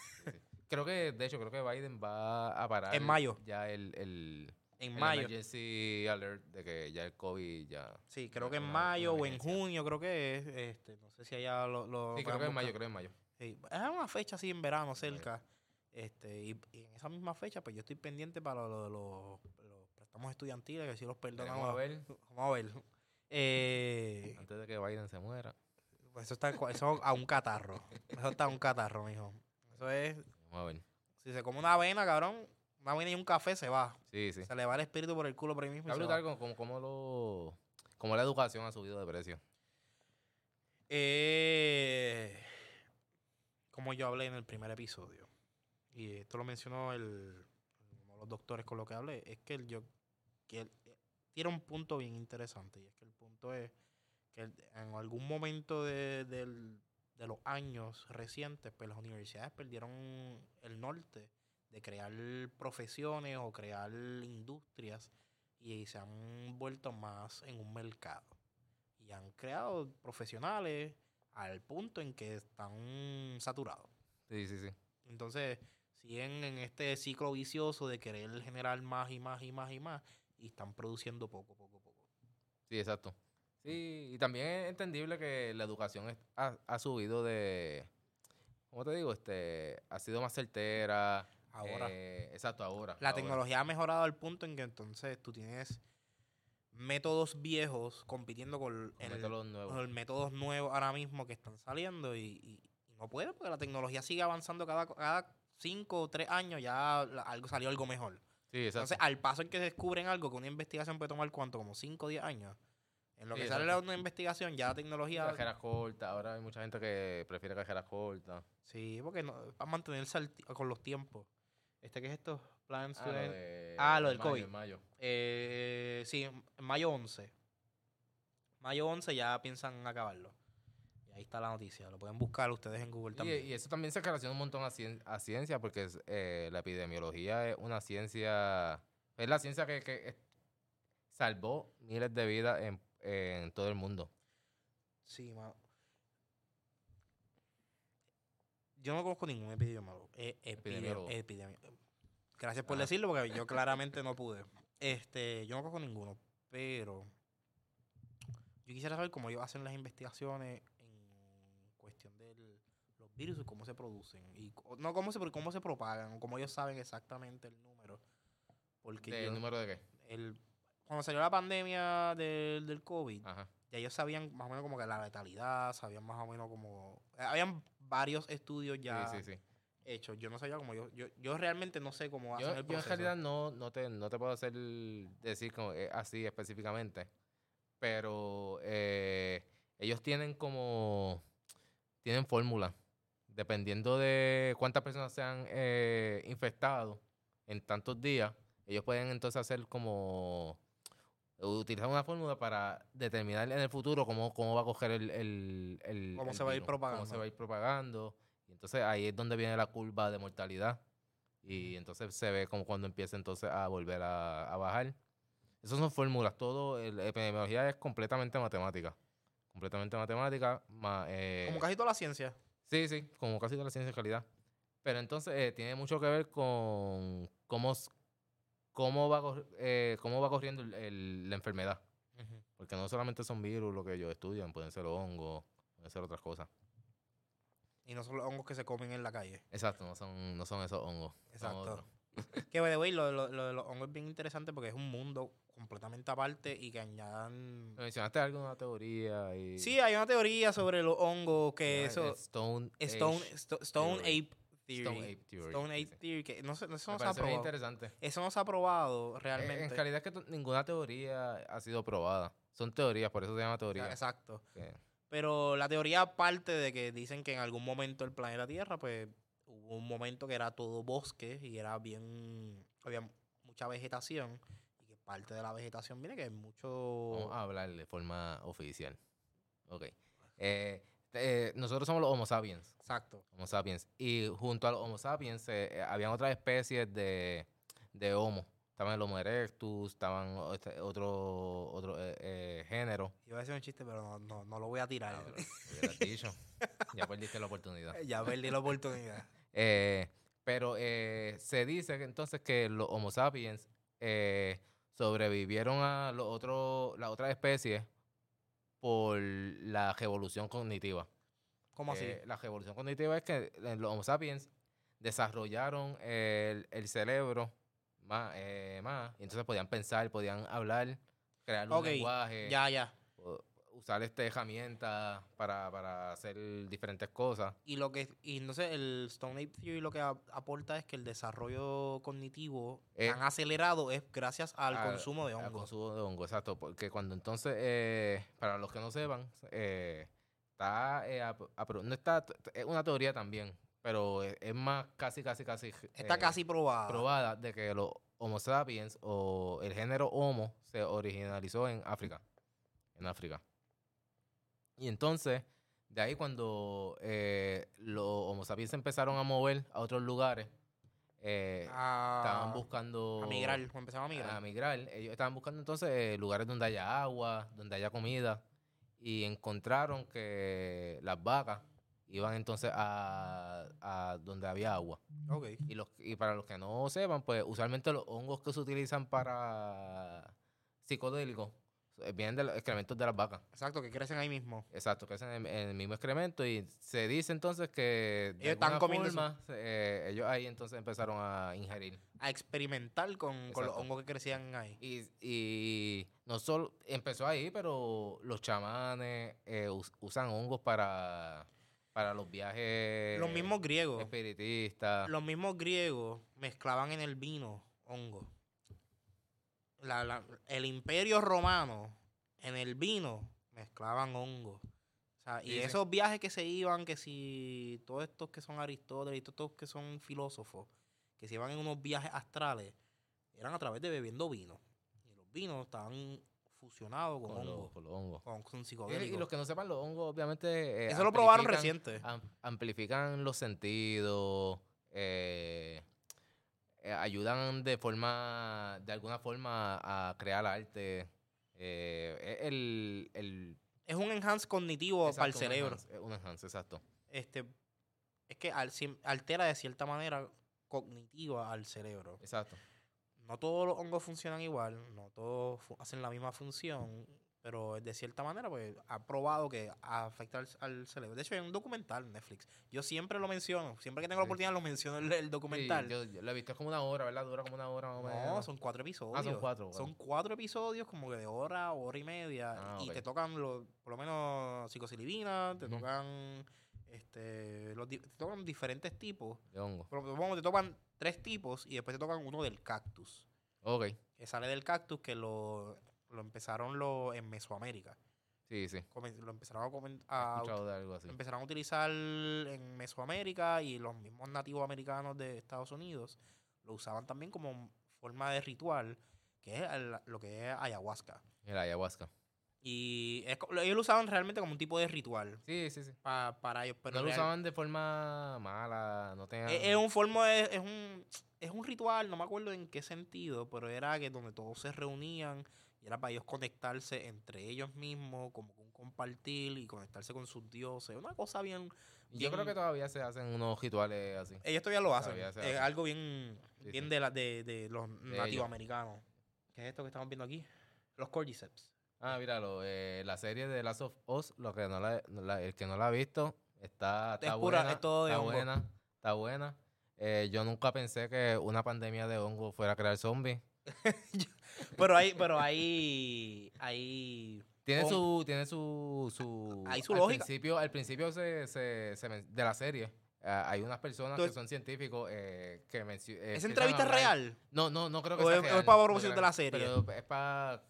Creo que, de hecho, creo que Biden va a parar... En mayo. Ya el... el En el mayo. emergency alert de que ya el COVID ya... Sí, creo que en mayo o en junio, creo que es. Este, no sé si allá lo. lo Sí, creo que en mayo, creo que en mayo. Sí, es una fecha así en verano cerca. Este, y, y en esa misma fecha, pues yo estoy pendiente para lo de los, los préstamos estudiantiles, que si los perdonamos. a ver, Vamos a ver. Eh, antes de que Biden se muera. pues eso está eso a un catarro. Eso está a un catarro, mijo. Eso es. Vamos a ver. Si se come una avena, cabrón, una avena y un café se va. Sí, sí. Se le va el espíritu por el culo por ahí mismo. Está brutal como, como lo... Como la educación ha subido de precio. Eh, como yo hablé en el primer episodio, y esto lo mencionó el, uno de los doctores con lo que hablé, es que el, yo que él, eh, tiene un punto bien interesante, y es que el punto es que el- en algún momento de, del- de los años recientes, pues las universidades perdieron el norte de crear profesiones o crear industrias y se han vuelto más en un mercado y han creado profesionales al punto en que están saturados. Sí, sí, sí. Entonces, siguen en este ciclo vicioso de querer generar más y más y más y más y están produciendo poco, poco, poco. Sí, exacto. Sí, y también es entendible que la educación ha, ha subido de, ¿cómo te digo? Este, ha sido más certera. Ahora, eh, exacto, ahora. la ahora. tecnología ha mejorado al punto en que entonces tú tienes métodos viejos compitiendo con, Con el- métodos nuevos. con métodos nuevos ahora mismo que están saliendo y, y- y no puede porque la tecnología sigue avanzando cada, cada cinco o tres años ya algo salió algo mejor. Sí. Entonces, al paso en que descubren algo, que una investigación puede tomar cuánto, como 5 o 10 años. En lo Sí, que sale una investigación, ya la tecnología. cajeras cortas. Ahora hay mucha gente que prefiere cajeras cortas. Sí, porque no, para mantenerse al con los tiempos. Este, ¿qué es esto? Plan Ah, lo, Student. de, Ah, lo del mayo, COVID. en mayo. Eh, sí, en mayo 11. Mayo 11 ya piensan acabarlo. Y ahí está la noticia. Lo pueden buscar ustedes en Google también. y eso también se relaciona un montón a, cien- a ciencia, porque es, eh, la epidemiología es una ciencia, es la ciencia que, que salvó miles de vidas en, en todo el mundo. Sí, mano. Yo no conozco ningún epidemiólogo. Eh, Epidemiólogo. epidemiólogo. Gracias por Ajá. decirlo, porque yo <laughs> claramente no pude. Este, yo no conozco ninguno, pero yo quisiera saber cómo ellos hacen las investigaciones virus y cómo se producen. Y no cómo se, cómo se propagan, o cómo ellos saben exactamente el número. Porque ¿El yo- número de qué? el, cuando salió la pandemia del, del COVID, Ajá. ya ellos sabían más o menos como que la letalidad, sabían más o menos como... eh, Habían varios estudios ya sí, sí, sí. hechos. Yo no sabía cómo... Yo, yo, yo realmente no sé cómo hacen Yo, el yo en proceso. realidad no, no, te, no te puedo hacer decir como, eh, así específicamente, pero eh, ellos tienen como, tienen fórmula, dependiendo de cuántas personas se han eh, infectado en tantos días, ellos pueden entonces hacer como utilizar una fórmula para determinar en el futuro cómo, cómo va a coger el, el, el- Cómo el se va a ir propagando. Cómo se va a ir propagando. Y entonces ahí es donde viene la curva de mortalidad. Y entonces se ve como cuando empieza entonces a volver a, a bajar. Esas son fórmulas. Todo, la epidemiología es completamente matemática. Completamente matemática. ma- eh, Como casi toda la ciencia. Sí, sí, como casi toda la ciencia de calidad. Pero entonces eh, tiene mucho que ver con cómo, cómo, va, eh, cómo va corriendo el- el- la enfermedad. Porque no solamente son virus lo que ellos estudian, pueden ser hongos, pueden ser otras cosas. Y no son los hongos que se comen en la calle. Exacto, no son, no son esos hongos. Exacto. Que, by the way, lo, lo- lo de los hongos es bien interesante porque es un mundo completamente aparte y que añadan... Me Mencionaste algo de una teoría y... Sí, hay una teoría sobre los hongos que eso... es Stone Stone, Age Sto- Stone Theory. Ape Theory. Stone Ape Theory. Stone Ape. Theory, que no, se- eso no se ha probado. interesante. Eso no se ha probado realmente. En realidad es que ninguna teoría ha sido probada. Son teorías, por eso se llama teoría. Exacto. Pero la teoría parte de que dicen que en algún momento el planeta Tierra, pues, hubo un momento que era todo bosque y era bien, había mucha vegetación y que parte de la vegetación viene que hay mucho... Vamos a hablar de forma oficial. Ok. Eh, eh, nosotros somos los Homo sapiens. Exacto. Homo sapiens. Y junto a los Homo sapiens eh, eh, habían otras especies de, de Homo. Estaban el Homo erectus, estaban este, otro, otro eh, eh, género. Iba a decir un chiste, pero no, no, no lo voy a tirar. Ah, pero dicho. <laughs> Ya perdiste la oportunidad. ya perdí la oportunidad. <laughs> Eh, pero se dice que entonces que los Homo sapiens sobrevivieron a los otros, las otras especies por la revolución cognitiva. ¿Cómo así? La revolución cognitiva es que los Homo sapiens desarrollaron el, el cerebro más, eh, más, y entonces podían pensar, podían hablar, crear un Ok, lenguaje, Ya, ya. usar esta herramienta para, para hacer diferentes cosas. Y lo que y entonces el Stone Ape Theory lo que a- aporta es que el desarrollo cognitivo Eh, tan acelerado es gracias al al- consumo de Al hongos. consumo de hongo, exacto. Porque cuando entonces, eh, para los que no sepan, eh, está, eh, apro- no está, es una teoría también, pero es, es más casi, casi, casi Está eh, casi probada. probada de que los Homo sapiens o el género Homo se originalizó en África. En África. Y entonces, de ahí cuando eh, los Homo sapiens empezaron a mover a otros lugares, eh, estaban buscando a migrar, empezaron a migrar. a migrar. Ellos estaban buscando entonces lugares donde haya agua, donde haya comida. Y encontraron que las vacas iban entonces a, a donde había agua. Y, los, y para los que no sepan, pues usualmente los hongos que se utilizan para psicodélicos eh, vienen de los excrementos de las vacas. Exacto, que crecen ahí mismo. Exacto, es en el, en el mismo excremento. Y se dice entonces que de Ellos están comiendo forma, eh, ellos ahí entonces empezaron a ingerir. A experimentar con, con los hongos que crecían ahí. Y, y no solo empezó ahí, pero los chamanes eh, us- usan hongos para, para los viajes los mismos griegos. espiritistas. Los mismos griegos mezclaban en el vino hongos. La- la- el imperio romano en el vino mezclaban hongos. O sea, y esos viajes que se iban, que si todos estos que son Aristóteles y todos estos que son filósofos, que se iban en unos viajes astrales, eran a través de bebiendo vino. Y los vinos estaban fusionados con, con, los, hongos, con los hongos. con, con Y, psicodélicos. y los que no sepan, los hongos obviamente... eh, Eso lo probaron reciente. am- amplifican los sentidos, eh, eh, ayudan de forma, de alguna forma a crear arte. Eh, es el, el Es un enhance cognitivo para el exacto, cerebro. enhance, un enhance, exacto. este es que altera de cierta manera cognitiva al cerebro. Exacto. No todos los hongos funcionan igual, no todos hacen la misma función, pero de cierta manera pues ha probado que afecta al, al cerebro. De hecho hay un documental en Netflix. Yo siempre lo menciono, siempre que tengo la Sí. oportunidad lo menciono el, el Sí, documental. yo, yo lo he visto es como una hora, ¿verdad? Dura como una hora más no, menos. son cuatro episodios. cuatro, Son bueno. cuatro episodios como que de hora, hora y media. Ah, y te tocan los, por lo menos psicosilibina, te tocan este los, te tocan diferentes tipos. de hongo. Pero te tocan tres tipos y después te tocan uno del cactus. Ok. Que sale del cactus que lo, lo empezaron lo, en Mesoamérica. Sí, sí. Lo empezaron a, a de algo así. empezaron a utilizar en Mesoamérica y los mismos nativos americanos de Estados Unidos lo usaban también como forma de ritual, que es el- lo que es ayahuasca. El ayahuasca. Y es ellos lo usaban realmente como un tipo de ritual Sí, sí, sí. pa- para ellos. Pero no lo real- usaban de forma mala, no tenían... es, es un forma de- es, un es un ritual, no me acuerdo en qué sentido, pero era que donde todos se reunían y era para ellos conectarse entre ellos mismos, como un compartir y conectarse con sus dioses, una cosa bien Yo creo que todavía se hacen unos rituales así. ellos todavía lo hacen, Todavía es algo bien Sí, bien sí. de la de, de los ellos. nativoamericanos. ¿Qué es esto que estamos viendo aquí? Los cordyceps. Ah, míralo, eh, la serie de Last of Us, lo que no la, el que no la ha visto, está, está Es pura- buena, es todo de está buena, está buena. Eh, yo nunca pensé que una pandemia de hongo fuera a crear zombies. <laughs> Pero hay pero hay hay Tiene su, tiene su, su, Hay su al lógica. Principio, al principio se, se, de la serie, ah, hay unas personas Entonces- que son científicos eh, que mencio- eh, ¿Esa empiezan a entrevista es real? No, no, no creo que ¿O sea es- es para no propósito de la serie? Pero es para...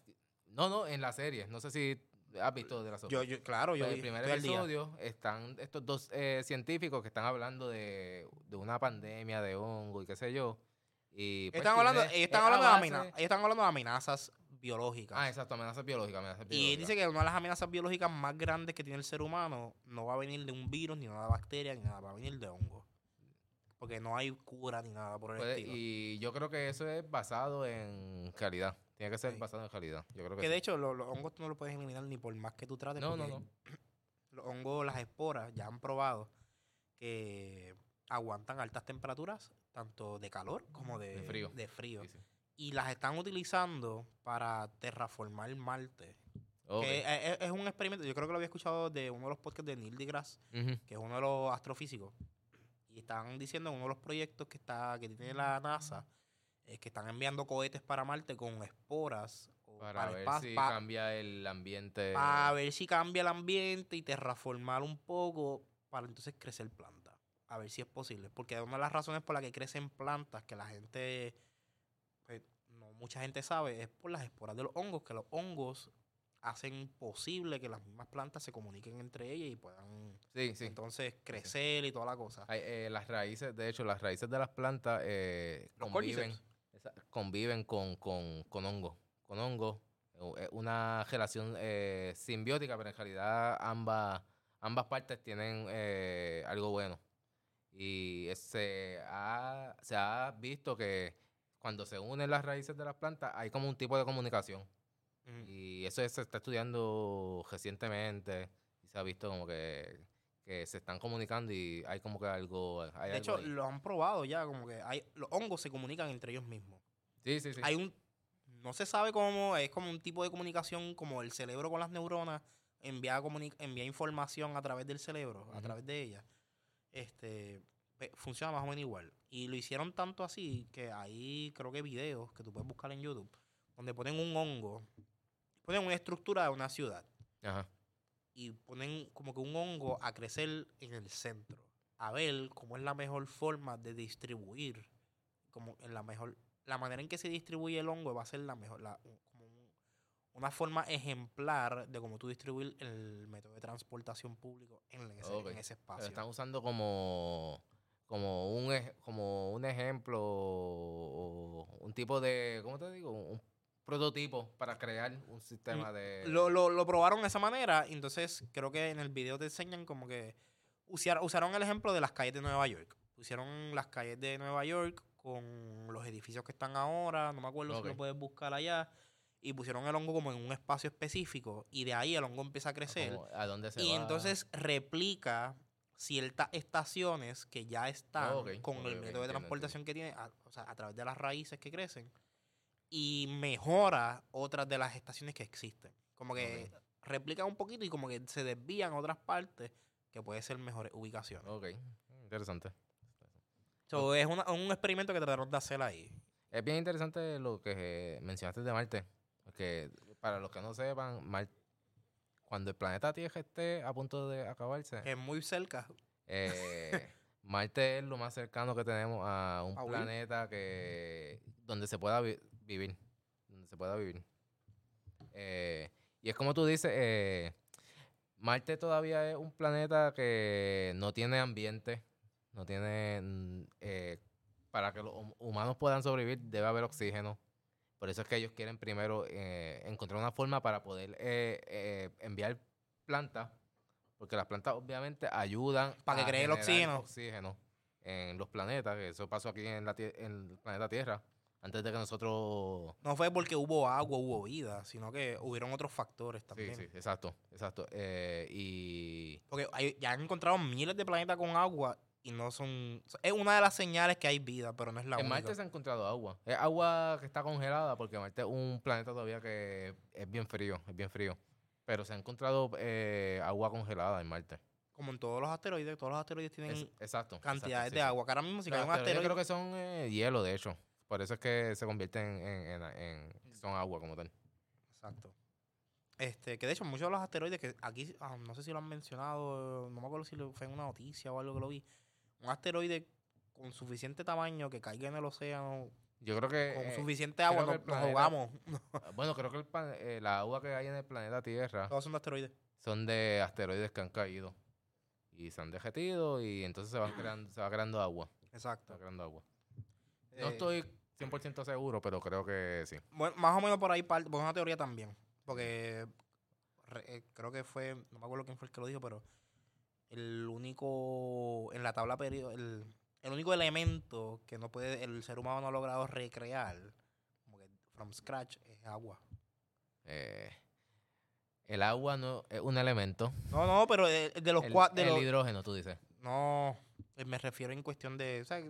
No, no, en la serie. No sé si has visto de la Yo, yo claro, yo Pues, el primer episodio están estos dos eh, científicos que están hablando de, de una pandemia de hongo y qué sé yo. Y pues, Están hablando, tiene- ellos están hablando de están hablando de amenazas biológicas. Ah, exacto, amenazas biológicas, amenazas y biológicas. dice que una de las amenazas biológicas más grandes que tiene el ser humano no va a venir de un virus, ni una bacteria, ni nada, va a venir de hongo. Porque no hay cura ni nada por el Puede- estilo. y yo creo que eso es basado en calidad. Tiene que ser Sí. basado en calidad. Yo creo que, Que sí. de hecho, lo- los hongos tú no los puedes eliminar ni por más que tú trates. No, no, no. <clears throat> Los hongos, las esporas, ya han probado que aguantan altas temperaturas, tanto de calor como de, De frío. de frío. Sí. Y las están utilizando para terraformar Marte. Ok. Que es, un experimento, yo creo que lo había escuchado de uno de los podcasts de Neil deGrasse, que es uno de los astrofísicos. Y están diciendo en uno de los proyectos que está que tiene la NASA, es que están enviando cohetes para Marte con esporas o Para, ver espacio- si pa- cambia el ambiente. a ver si cambia el ambiente y terraformar un poco para entonces crecer plantas. A ver si es posible. Porque una de las razones por las que crecen plantas que la gente, pues, no mucha gente sabe, es por las esporas de los hongos, que los hongos hacen posible que las mismas plantas se comuniquen entre ellas y puedan Sí, sí. entonces crecer y toda la cosa. Hay, eh, las raíces, de hecho, las raíces de las plantas eh, Los conviven, cordyceps. Esa- conviven con, con, con hongo. Con hongo. eh, una relación eh, simbiótica, pero en realidad ambas, ambas partes tienen eh, algo bueno. Y se ha, se ha visto que cuando se unen las raíces de las plantas hay como un tipo de comunicación. Mm. Y eso es- se está estudiando recientemente y se ha visto como que, que se están comunicando y hay como que algo. Hay De algo hecho, ahí. lo han probado ya, como que hay, los hongos se comunican entre ellos mismos. sí, sí, sí. hay un no se sabe cómo es como un tipo de comunicación como el cerebro con las neuronas envía envía información a través del cerebro a través de ellas este pe- funciona más o menos igual y lo hicieron tanto así que hay creo que videos que tú puedes buscar en YouTube donde ponen un hongo ponen una estructura de una ciudad Ajá. Y ponen como que un hongo a crecer en el centro, a ver cómo es la mejor forma de distribuir, como en la mejor, la manera en que se distribuye el hongo va a ser la mejor, la, como un- una forma ejemplar de cómo tú distribuir el método de transportación público en ese, en ese Lo espacio. están usando como, como, un, como un ejemplo o un tipo de, ¿cómo te digo? Un prototipo para crear un sistema de... Lo, lo, lo probaron de esa manera, y entonces creo que en el video te enseñan como que usaron el ejemplo de las calles de Nueva York. Pusieron las calles de Nueva York con los edificios que están ahora, no me acuerdo si lo puedes buscar allá, y pusieron el hongo como en un espacio específico, y de ahí el hongo empieza a crecer, como ¿A dónde se y va? entonces replica ciertas estaciones que ya están Oh, con el método de entiendo, transportación que tiene, a, o sea, a través de las raíces que crecen, y mejora otras de las estaciones que existen. Como que replica un poquito y como que se desvían otras partes que puede ser mejores ubicaciones. Ok, interesante. So, es una- un experimento que trataron de hacer ahí. Es bien interesante lo que mencionaste de Marte. Porque para los que no sepan, Mar- cuando el planeta Tierra esté a punto de acabarse, Es muy cerca. eh, <laughs> Marte es lo más cercano que tenemos a un A planeta que donde se pueda vivir. Donde se pueda vivir. Eh, y es como tú dices, eh, Marte todavía es un planeta que no tiene ambiente, no tiene mm, eh, para que los hum- humanos puedan sobrevivir debe haber oxígeno. Por eso es que ellos quieren primero eh, encontrar una forma para poder eh, eh, enviar plantas, porque las plantas obviamente ayudan Para que a cree el oxígeno. oxígeno en los planetas, que eso pasó aquí en, la en el planeta Tierra, antes de que nosotros... No fue porque hubo agua, hubo vida, sino que hubieron otros factores Sí, también. sí, exacto, exacto. Eh, y Porque hay- ya han encontrado miles de planetas con agua y no son... Es una de las señales que hay vida, pero no es la en única. Marte se ha encontrado agua. Es agua que está congelada porque Marte es un planeta todavía que es bien frío, es bien frío. Pero se ha encontrado eh, agua congelada en Marte. Como en todos los asteroides, todos los asteroides tienen Es- exacto. cantidades exacto, de sí, sí. agua. Que ahora mismo si cae un asteroides asteroide... creo que son eh, hielo, de hecho. Por eso es que se convierten en, en- en- son agua como tal. Exacto. Este, que de hecho muchos de los asteroides que aquí, ah, no sé si lo han mencionado, no me acuerdo si fue en una noticia o algo que lo vi. Un asteroide con suficiente tamaño que caiga en el océano, Yo creo que... con eh, suficiente agua, nos, planeta- ahogamos. bueno, creo que el eh, la agua que hay en el planeta Tierra Todos son de asteroides. son de asteroides que han caído. Y se han derretido y entonces se, van <clears throat> creando, se va creando agua. Se Exacto. va creando agua. No Eh, estoy 100% seguro, pero creo que sí. Bueno, más o menos por ahí parte, por una teoría también. Porque eh, creo que fue, no me acuerdo quién fue el que lo dijo, pero el único, en la tabla periódica, el, el único elemento que no puede, el ser humano no ha logrado recrear, como que from scratch, es agua. Eh, el agua no es un elemento. No, no, pero de, de los el, cuatro, de el los, hidrógeno, tú dices. no, eh, me refiero en cuestión de, o sea,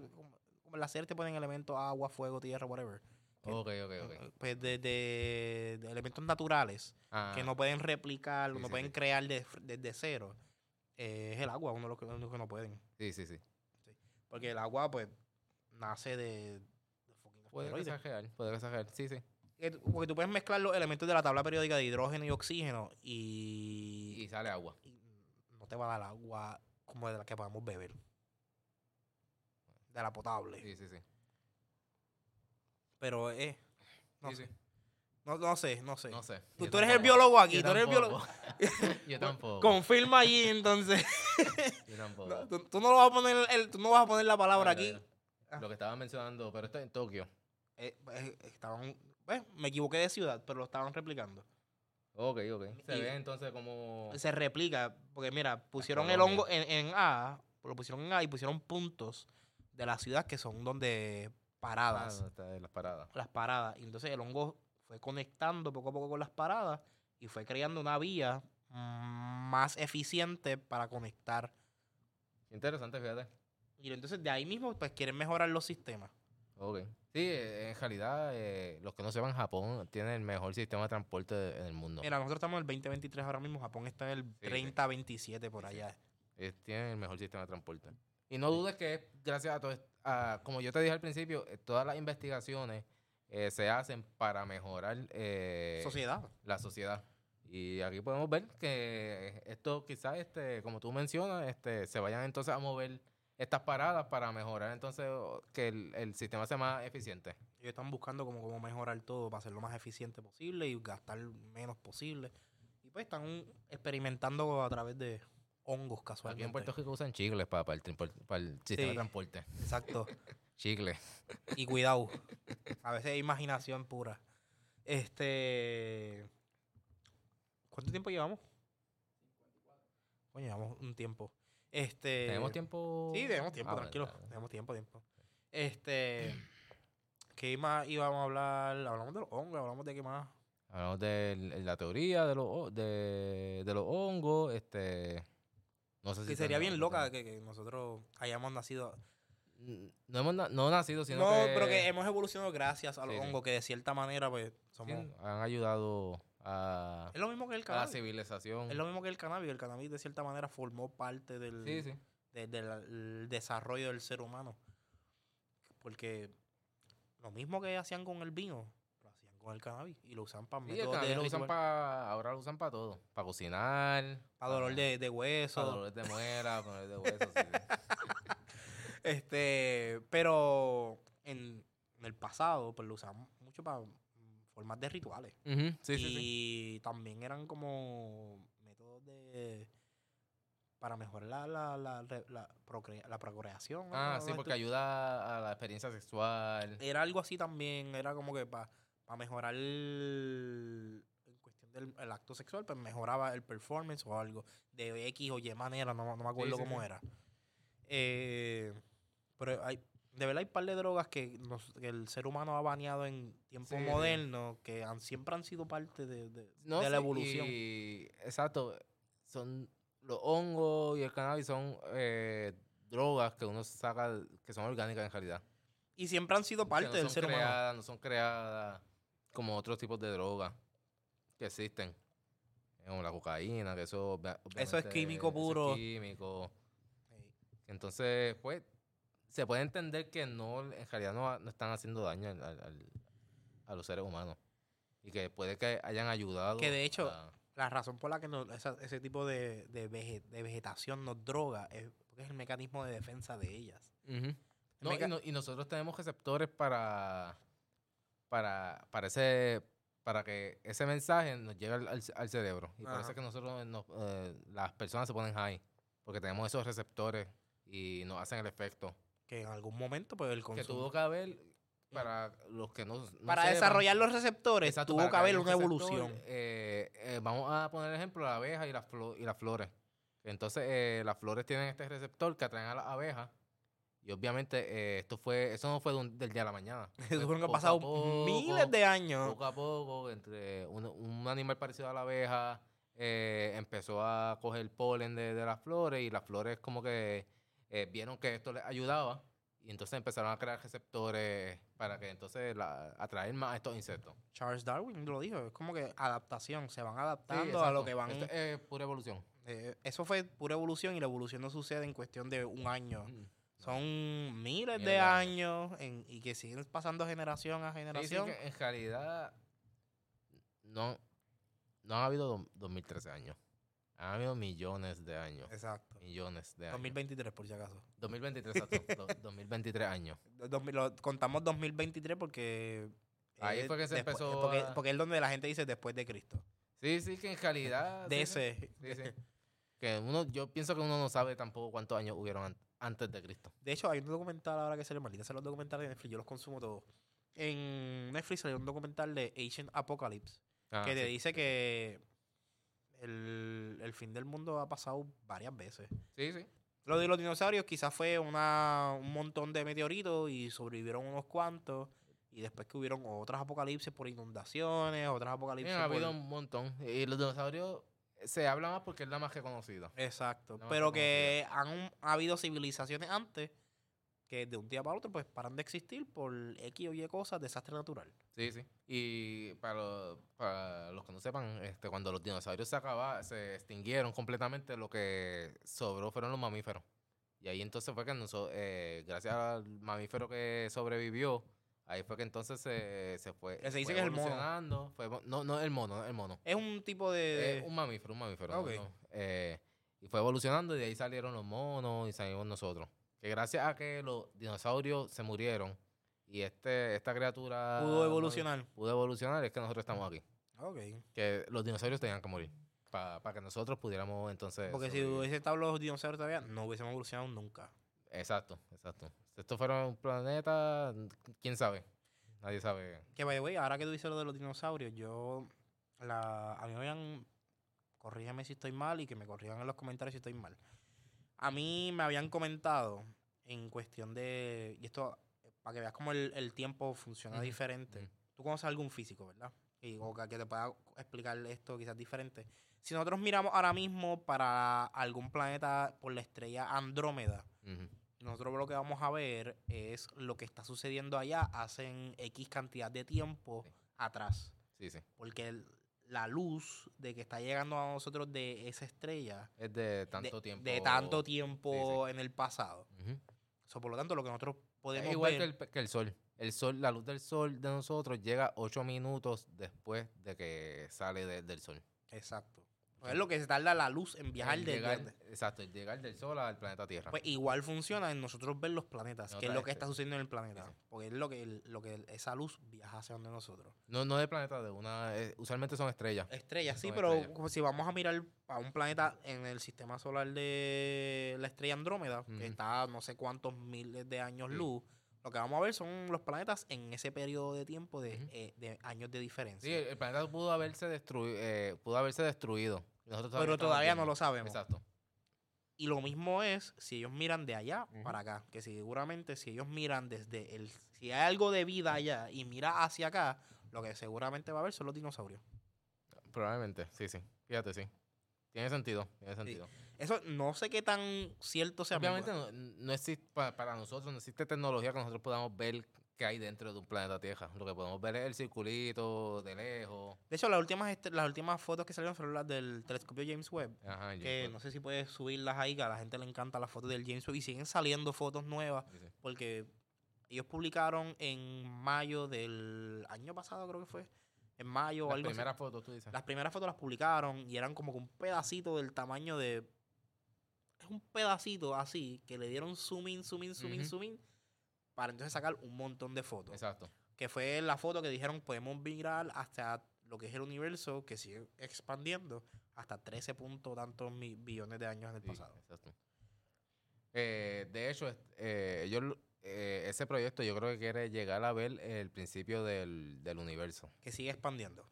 como, como en la serie te ponen elementos agua, fuego, tierra, whatever. Ok, ok, ok. Pues de, de- de elementos naturales. Ah, que no pueden replicar, Sí, no sí, pueden sí. crear de- desde cero, eh, es el agua, uno de los que, únicos que no pueden. Sí, sí, sí. Porque el agua, pues, nace de, de Puede real, puede real. Sí, sí. Porque tú puedes mezclar los elementos de la tabla periódica de hidrógeno y oxígeno y, Y sale agua. y no te va a dar agua como de la que podemos beber. De la potable. Sí, sí, sí. Pero es... No, Sí, sé. sí. No, no sé, no sé. No sé. Tú, tú eres el biólogo aquí, Yo tú eres el biólogo. <laughs> yo tampoco. Confirma allí entonces. <laughs> Yo tampoco. No, tú, tú no lo vas a poner el, tú no vas a poner la palabra aquí. Lo que estaba mencionando, pero esto es en Tokio. Eh, eh, estaban, pues, me equivoqué de ciudad, pero lo estaban replicando. Ok, ok. Se Y- ve entonces como... Se replica, porque mira, pusieron el hongo en, en A, lo pusieron en A y pusieron puntos de la ciudad que son donde Ah, paradas, está las paradas. las paradas. Y entonces el hongo fue conectando poco a poco con las paradas y fue creando una vía más eficiente para conectar. Interesante, fíjate. Y entonces de ahí mismo pues quieren mejorar los sistemas. Ok. Sí, eh, en realidad, eh, los que no sepan, Japón tiene el mejor sistema de transporte en el mundo. Mira, nosotros estamos en el 2023 ahora mismo, Japón está en el sí. 30-27 por Sí, allá. Eh, tienen el mejor sistema de transporte. Y no dudes que es gracias a todo esto, a- como yo te dije al principio, eh, todas las investigaciones eh, se hacen para mejorar eh, Sociedad. la sociedad. Y aquí podemos ver que esto quizás, este, como tú mencionas, este, se vayan entonces a mover estas paradas para mejorar entonces que el, el sistema sea más eficiente. Ellos están buscando como, cómo mejorar todo para hacerlo más eficiente posible y gastar menos posible. Y pues están experimentando a través de hongos Aquí casualmente. en Puerto Rico usan chicles para, para, el, para el sistema Sí. de transporte. Exacto. <laughs> Chicles. Y cuidado. <laughs> A veces es imaginación pura. Este. ¿Cuánto tiempo llevamos? Bueno, llevamos un tiempo. Este. ¿Tenemos tiempo? Sí, tenemos tiempo, Ah, tranquilo. bien. Tenemos tiempo, tiempo. Este. ¿Qué más íbamos a hablar? Hablamos de los hongos, hablamos de qué más. Hablamos de la teoría de los, de, de los hongos. Este, no sé si Que sería bien loca que, que nosotros hayamos nacido. Mm, No hemos na- no nacido, sino No, que, pero que hemos evolucionado gracias a los Sí, sí. hongos, que de cierta manera, pues, somos. han ayudado a, Es lo mismo que el a la cannabis. civilización. Es lo mismo que el cannabis. El cannabis, de cierta manera, formó parte del, Sí, sí. de- del el desarrollo del ser humano. Porque lo mismo que hacían con el vino, con el cannabis y lo usaban para Sí, métodos de lo usan ahora lo usan para todo. Para cocinar. para dolor de, de hueso. Para dolor de muela, para dolor de hueso. sí. <laughs> Este, pero en, en el pasado, pues lo usaban mucho para formas de rituales. Ujú, sí, sí, y también eran como métodos de para mejorar la, la, la, la la procreación. Ah, sí, porque ayuda a la experiencia sexual. Era algo así también, era como que para mejorar el, en cuestión del el acto sexual, pues mejoraba el performance o algo de X o Y manera, no, no me acuerdo sí, cómo sí. era. Eh, pero hay, de verdad hay un par de drogas que, nos- que el ser humano ha baneado en tiempo moderno, que han, siempre han sido parte de, de- No, de la evolución. y- exacto. Son los hongos y el cannabis son eh, drogas que uno saca, que son orgánicas en realidad. Y siempre han sido Que parte no del ser humano. creadas, No son creadas como otros tipos de drogas que existen. Como la cocaína, que eso... Eso es químico es puro. químico. Entonces, pues, se puede entender que no, en realidad no, no están haciendo daño al- a los seres humanos. Y que puede que hayan ayudado. Que de hecho, a- La razón por la que no- esa- ese tipo de, de, vege- de vegetación nos droga es porque es el mecanismo de defensa de ellas. No, meca- y, no- y nosotros tenemos receptores para, para, para, ese, para que ese mensaje nos llegue al, al- al cerebro. Y por eso Ajá. es que nosotros, nos- eh, las personas se ponen high. Porque tenemos esos receptores y nos hacen el efecto. Que en algún momento, pues el Que consumo. tuvo que haber, para los que no, no para sepan, desarrollar los receptores, Exacto, tuvo que haber una receptor, evolución. eh, eh, vamos a poner ejemplo la abeja y las, flo- y las flores. Entonces, eh, las flores tienen este receptor que atraen a las abejas. Y obviamente, eh, esto fue, eso no fue de un- del día a la mañana. Eso <laughs> Fue fueron que han pasado poco, miles de años. Poco a poco, entre un, un animal parecido a la abeja eh, empezó a coger polen de, de las flores y las flores como que eh, vieron que esto les ayudaba y entonces empezaron a crear receptores para que entonces la- atraer más a estos insectos. Charles Darwin lo dijo, es como que adaptación, se van Sí, adaptando a lo que van. Esto es pura evolución. eso fue pura evolución y la evolución no sucede en cuestión de un año. Mm. Son miles de años en- y que siguen pasando generación a Sí, sí, generación. que en realidad no, no ha habido do- 2013 años. Han habido millones de años. Exacto. Millones de años. 2023, por si acaso. 2023, exacto. <laughs> do- 2023 años. Dos mil- lo- contamos 2023 porque... Ahí fue que se después- empezó Porque, a- porque es donde la gente dice después de Cristo. Sí, sí, que en realidad. De sí, sí, ese. sí, sí. Que uno, yo pienso que uno no sabe tampoco cuántos años hubieron an- antes de Cristo. De hecho, hay un documental ahora que sale, maldita sea los documentales de Netflix, yo los consumo todos. En Netflix salió un documental de Ancient Apocalypse Ah, que te sí. dice que el, el fin del mundo ha pasado varias veces. Sí, sí. Lo de los dinosaurios quizás fue una, un montón de meteoritos y sobrevivieron unos cuantos. Y después que hubieron otras apocalipsis por inundaciones, otras Sí, apocalipsis ha por... habido un montón. Y los dinosaurios se habla más porque es la más reconocida. Exacto. Pero que han ha habido civilizaciones antes que de un día para otro pues paran de existir por X o Y cosas, desastre natural. Sí, sí. Y para, para los que no sepan, este, cuando los dinosaurios se acabaron, se extinguieron completamente, lo que sobró fueron los mamíferos. Y ahí entonces fue que noso- eh, gracias al mamífero que sobrevivió, ahí fue que entonces se, se fue. Se dice fue que es el mono. fue no, no el mono, no el mono. Es un tipo de... Eh, un mamífero, un mamífero. Ok. no, no. Eh, y fue evolucionando y de ahí salieron los monos y salimos nosotros. Que gracias a que los dinosaurios se murieron y este esta criatura pudo evolucionar. pudo evolucionar, es que nosotros estamos aquí. Ok. Que los dinosaurios tenían que morir para que nosotros pudiéramos entonces. Porque si hubiese estado los dinosaurios todavía, no hubiésemos evolucionado nunca. Exacto, exacto. Si esto fuera un planeta, quién sabe. Nadie sabe. Que, by the way, ahora que tú dices lo de los dinosaurios, yo... La, a mí me habían... Corrígeme si estoy mal y que me corrijan en los comentarios si estoy mal. A mí me habían comentado en cuestión de... Y esto, para que veas cómo el, el tiempo funciona diferente. Tú conoces a algún físico, ¿verdad? Y, o que te pueda explicar esto quizás diferente. Si nosotros miramos ahora mismo para algún planeta por la estrella Andrómeda, Ujú. Nosotros lo que vamos a ver es lo que está sucediendo allá hace X cantidad de tiempo Sí. atrás. Sí, sí. Porque el- la luz de que está llegando a nosotros de esa estrella, Es de de- tanto tiempo. de tanto tiempo en el pasado. Ujú. So, por lo tanto, lo que nosotros podemos Es igual ver... que el, que el sol. El sol, la luz del sol de nosotros llega ocho minutos después de que sale de- del sol. Exacto. Es lo que se tarda la luz en viajar el de, llegar- de- Exacto, el llegar del Sol al planeta Tierra. Pues igual funciona en nosotros ver los planetas, que es lo que este- está sucediendo en el planeta. Sí. Porque es lo que, lo que esa luz viaja hacia donde nosotros. no, no de planeta, de una. eh, usualmente son estrellas. Estrellas, sí, Son pero estrellas. si vamos a mirar a un planeta en el sistema solar de la estrella Andrómeda, que está a no sé cuántos miles de años Sí. luz, lo que vamos a ver son los planetas en ese periodo de tiempo de, eh, de años de diferencia. Sí, el, planeta pudo haberse, destruido pudo haberse destruido. Pero todavía no lo sabemos. Exacto. Y lo mismo es si ellos miran de allá para acá, que seguramente si ellos miran desde el... Si hay algo de vida allá y mira hacia acá, lo que seguramente va a haber son los dinosaurios. Probablemente, sí, sí. Fíjate, sí. Tiene sentido, tiene sentido. Eso no sé qué tan cierto sea. Obviamente no, no existe, pa- para nosotros no existe tecnología que nosotros podamos ver qué hay dentro de un planeta Tierra. Lo que podemos ver es el circulito de lejos. De hecho, las últimas, las últimas fotos que salieron fueron las del telescopio James Webb. Ajá, Que no sé si puedes subirlas ahí, que a la gente le encanta las fotos del James Webb. Y siguen saliendo fotos nuevas Webb, sí, sí. porque ellos publicaron en mayo del año pasado, creo que fue. En mayo o Las algo así. primeras fotos, tú dices. Las primeras fotos las publicaron y eran como que un pedacito del tamaño de. Es un pedacito así que le dieron zoom in, zoom in, zoom in, zoom in. Para entonces sacar un montón de fotos. Exacto. Que fue la foto que dijeron podemos mirar hasta lo que es el universo que sigue expandiendo hasta 13 puntos tantos billones de años en el Sí, pasado. exacto. Eh, de hecho, eh, eh, ese proyecto yo creo que quiere llegar a ver el principio del, del universo. Que sigue expandiendo.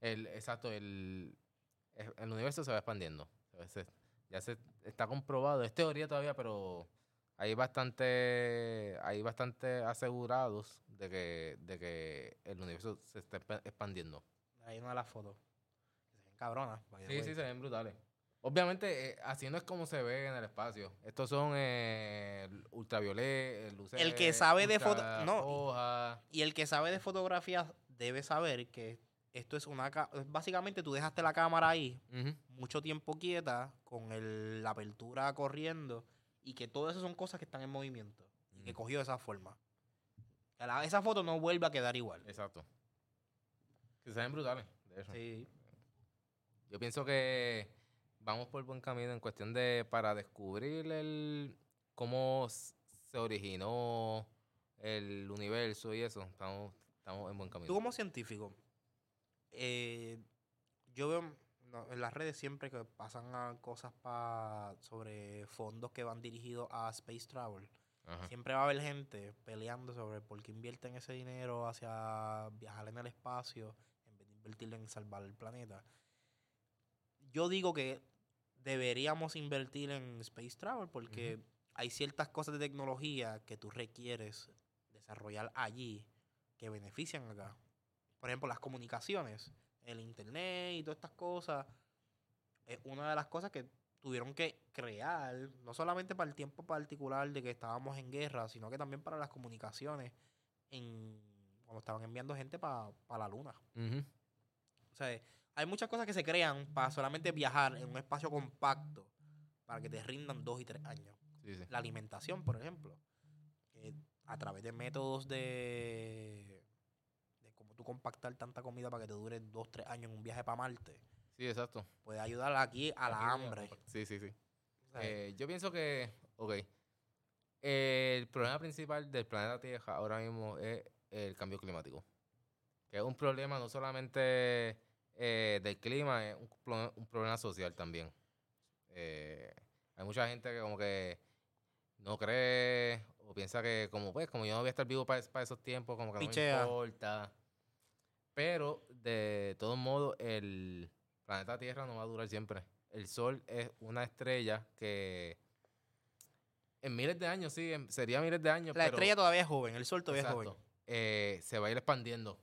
El, exacto, el, el universo se va expandiendo. Se- ya se está comprobado. Es teoría todavía, pero hay bastante, hay bastante asegurados de que, de que el universo se está expa- expandiendo. Ahí una de las fotos. Se ven cabronas. Sí, way. sí, se ven brutales. Obviamente, eh, así no es como se ve en el espacio. Estos son eh, ultraviolet, luces. El que sabe de foto- no. Y el que sabe de fotografía debe saber que esto es una... ca- Básicamente tú dejaste la cámara ahí mucho tiempo quieta, con el- la apertura corriendo, y que todo eso son cosas que están en movimiento, y que cogió de esa forma. La- esa foto no vuelve a quedar igual. Exacto. Que se ven brutales, de. Sí. Yo pienso que vamos por buen camino en cuestión de para descubrir el cómo se originó el universo y eso. Estamos, estamos en buen camino. Tú como científico, eh, yo veo no, en las redes siempre que pasan cosas pa- sobre fondos que van dirigidos a space travel. Ajá. Siempre va a haber gente peleando sobre por qué invierten ese dinero hacia viajar en el espacio en vez de invertirlo en salvar el planeta. Yo digo que deberíamos invertir en space travel porque hay ciertas cosas de tecnología que tú requieres desarrollar allí que benefician acá. Por ejemplo, las comunicaciones, el internet y todas estas cosas. Es una de las cosas que tuvieron que crear, no solamente para el tiempo particular de que estábamos en guerra, sino que también para las comunicaciones en, cuando estaban enviando gente para la luna. Ujú. O sea, hay muchas cosas que se crean para solamente viajar en un espacio compacto para que te rindan dos y tres años. Sí, sí. La alimentación, por ejemplo, que a través de métodos de, tú compactar tanta comida para que te dure dos, tres años en un viaje para Marte, Sí, exacto. puede ayudar aquí a la hambre. Sí, sí, sí. Eh, yo pienso que, ok, el problema principal del planeta Tierra ahora mismo es el cambio climático. Que es un problema no solamente eh, del clima, es un, pro- un problema social también. Eh, hay mucha gente que como que no cree o piensa que como pues como yo no voy a estar vivo para, esos tiempos, como que Pichea. no me importa. Pero de todos modos el planeta Tierra no va a durar siempre. El Sol es una estrella que en miles de años, sí, en- sería miles de años. la pero- estrella todavía es joven, el sol todavía es joven. eh, se va a ir expandiendo.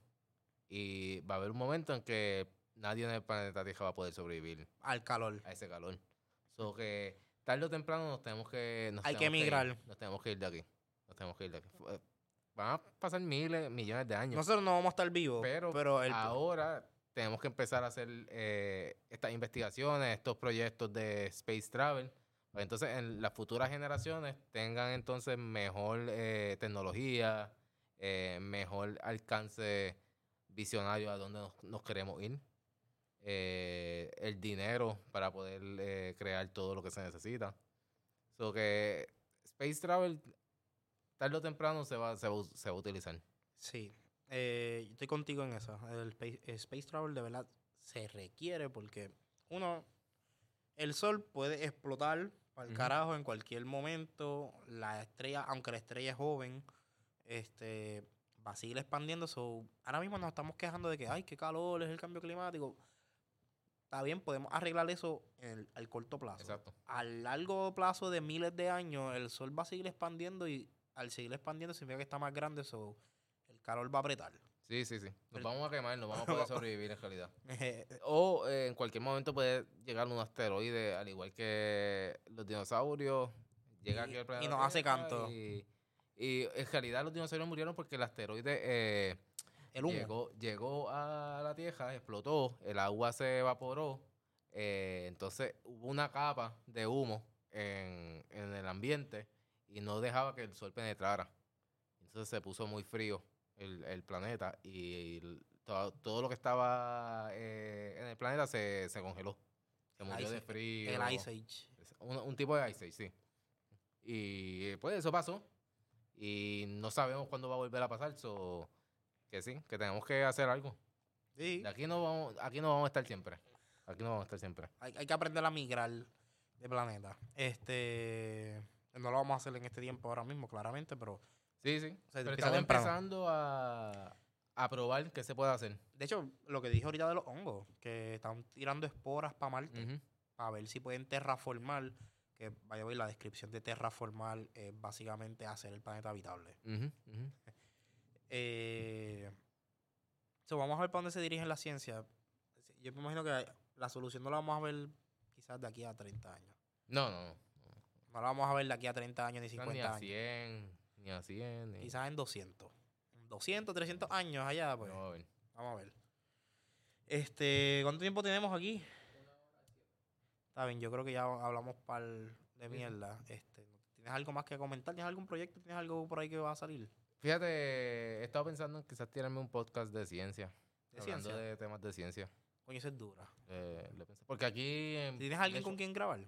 Y va a haber un momento en que nadie en el planeta Tierra va a poder sobrevivir Al calor. a ese calor. So que tarde o temprano nos tenemos que. nos Hay que ir, emigrar. nos tenemos que ir de aquí. Nos tenemos que ir de aquí. Van a pasar miles, millones de años. Nosotros no vamos a estar vivos, pero pero, el, ahora tenemos que empezar a hacer eh, estas investigaciones, estos proyectos de space travel. Entonces, en las futuras generaciones tengan entonces mejor eh, tecnología, eh, mejor alcance visionario a donde nos, nos queremos ir. el dinero para poder crear todo lo que se necesita. So que Space Travel, tarde o temprano, se va, se va, a- se va a utilizar. Sí, eh, estoy contigo en eso. El space, el space travel de verdad se requiere porque uno, el sol puede explotar para el carajo en cualquier momento. La estrella, aunque la estrella es joven, este va a seguir expandiendo. So, ahora mismo nos estamos quejando de que, ay, qué calor, es el cambio climático. Está bien, podemos arreglar eso en el- al corto plazo. Exacto. A largo plazo de miles de años, el sol va a seguir expandiendo y al seguir expandiendo significa que está más grande, so, el calor va a apretar. Sí, sí, sí. Nos El- vamos a quemar, no vamos a poder <laughs> sobrevivir en realidad. <laughs> Eh, O eh, en cualquier momento puede llegar un asteroide, al igual que los dinosaurios. Llega Y- aquí al y planeta nos hace canto. Y, y en realidad los dinosaurios murieron porque el asteroide eh, el humo. llegó, llegó a la Tierra, explotó, el agua se evaporó. eh, entonces hubo una capa de humo en, en el ambiente y no dejaba que el sol penetrara. Entonces se puso muy frío el, el planeta y el- todo, todo lo que estaba eh, en el planeta se, se congeló. Se murió Ice- de frío. El Ice Age. Un, un tipo de Ice Age, sí. Y eh, pues eso pasó. Y no sabemos cuándo va a volver a pasar. So, que sí, que tenemos que hacer algo. Sí. De aquí no vamos, aquí no vamos a estar siempre. Aquí no vamos a estar siempre. Hay, hay que aprender a migrar de planeta. Este. No lo vamos a hacer en este tiempo ahora mismo, claramente, pero. Sí, sí. sea, Pero estamos temprano. empezando a, a probar qué se puede hacer. De hecho, lo que dije ahorita de los hongos, que están tirando esporas para Marte, Ujú. para ver si pueden terraformar. Que vaya a ver la descripción de terraformar es básicamente hacer el planeta habitable. Ujú. <laughs> Eh, so, vamos a ver para dónde se dirige la ciencia. Yo me imagino que la solución no la vamos a ver quizás de aquí a 30 años. No, no, no. No la vamos a ver de aquí a 30 años ni Quizás 50 Ni a años. 100, ni a 100. Ni... Quizás en 200. 200, 300 años allá, pues. No, a ver. Vamos a ver. Este, ¿cuánto tiempo tenemos aquí? Está bien, yo creo que ya hablamos par de mierda. Este, ¿tienes algo más que comentar? ¿Tienes algún proyecto? ¿Tienes algo por ahí que va a salir? Fíjate, he estado pensando en quizás tirarme un podcast de ciencia. ¿De hablando ciencia? de temas de ciencia. Coño, eso es dura. Eh, porque aquí... en- ¿Tienes alguien hecho, con quien grabar?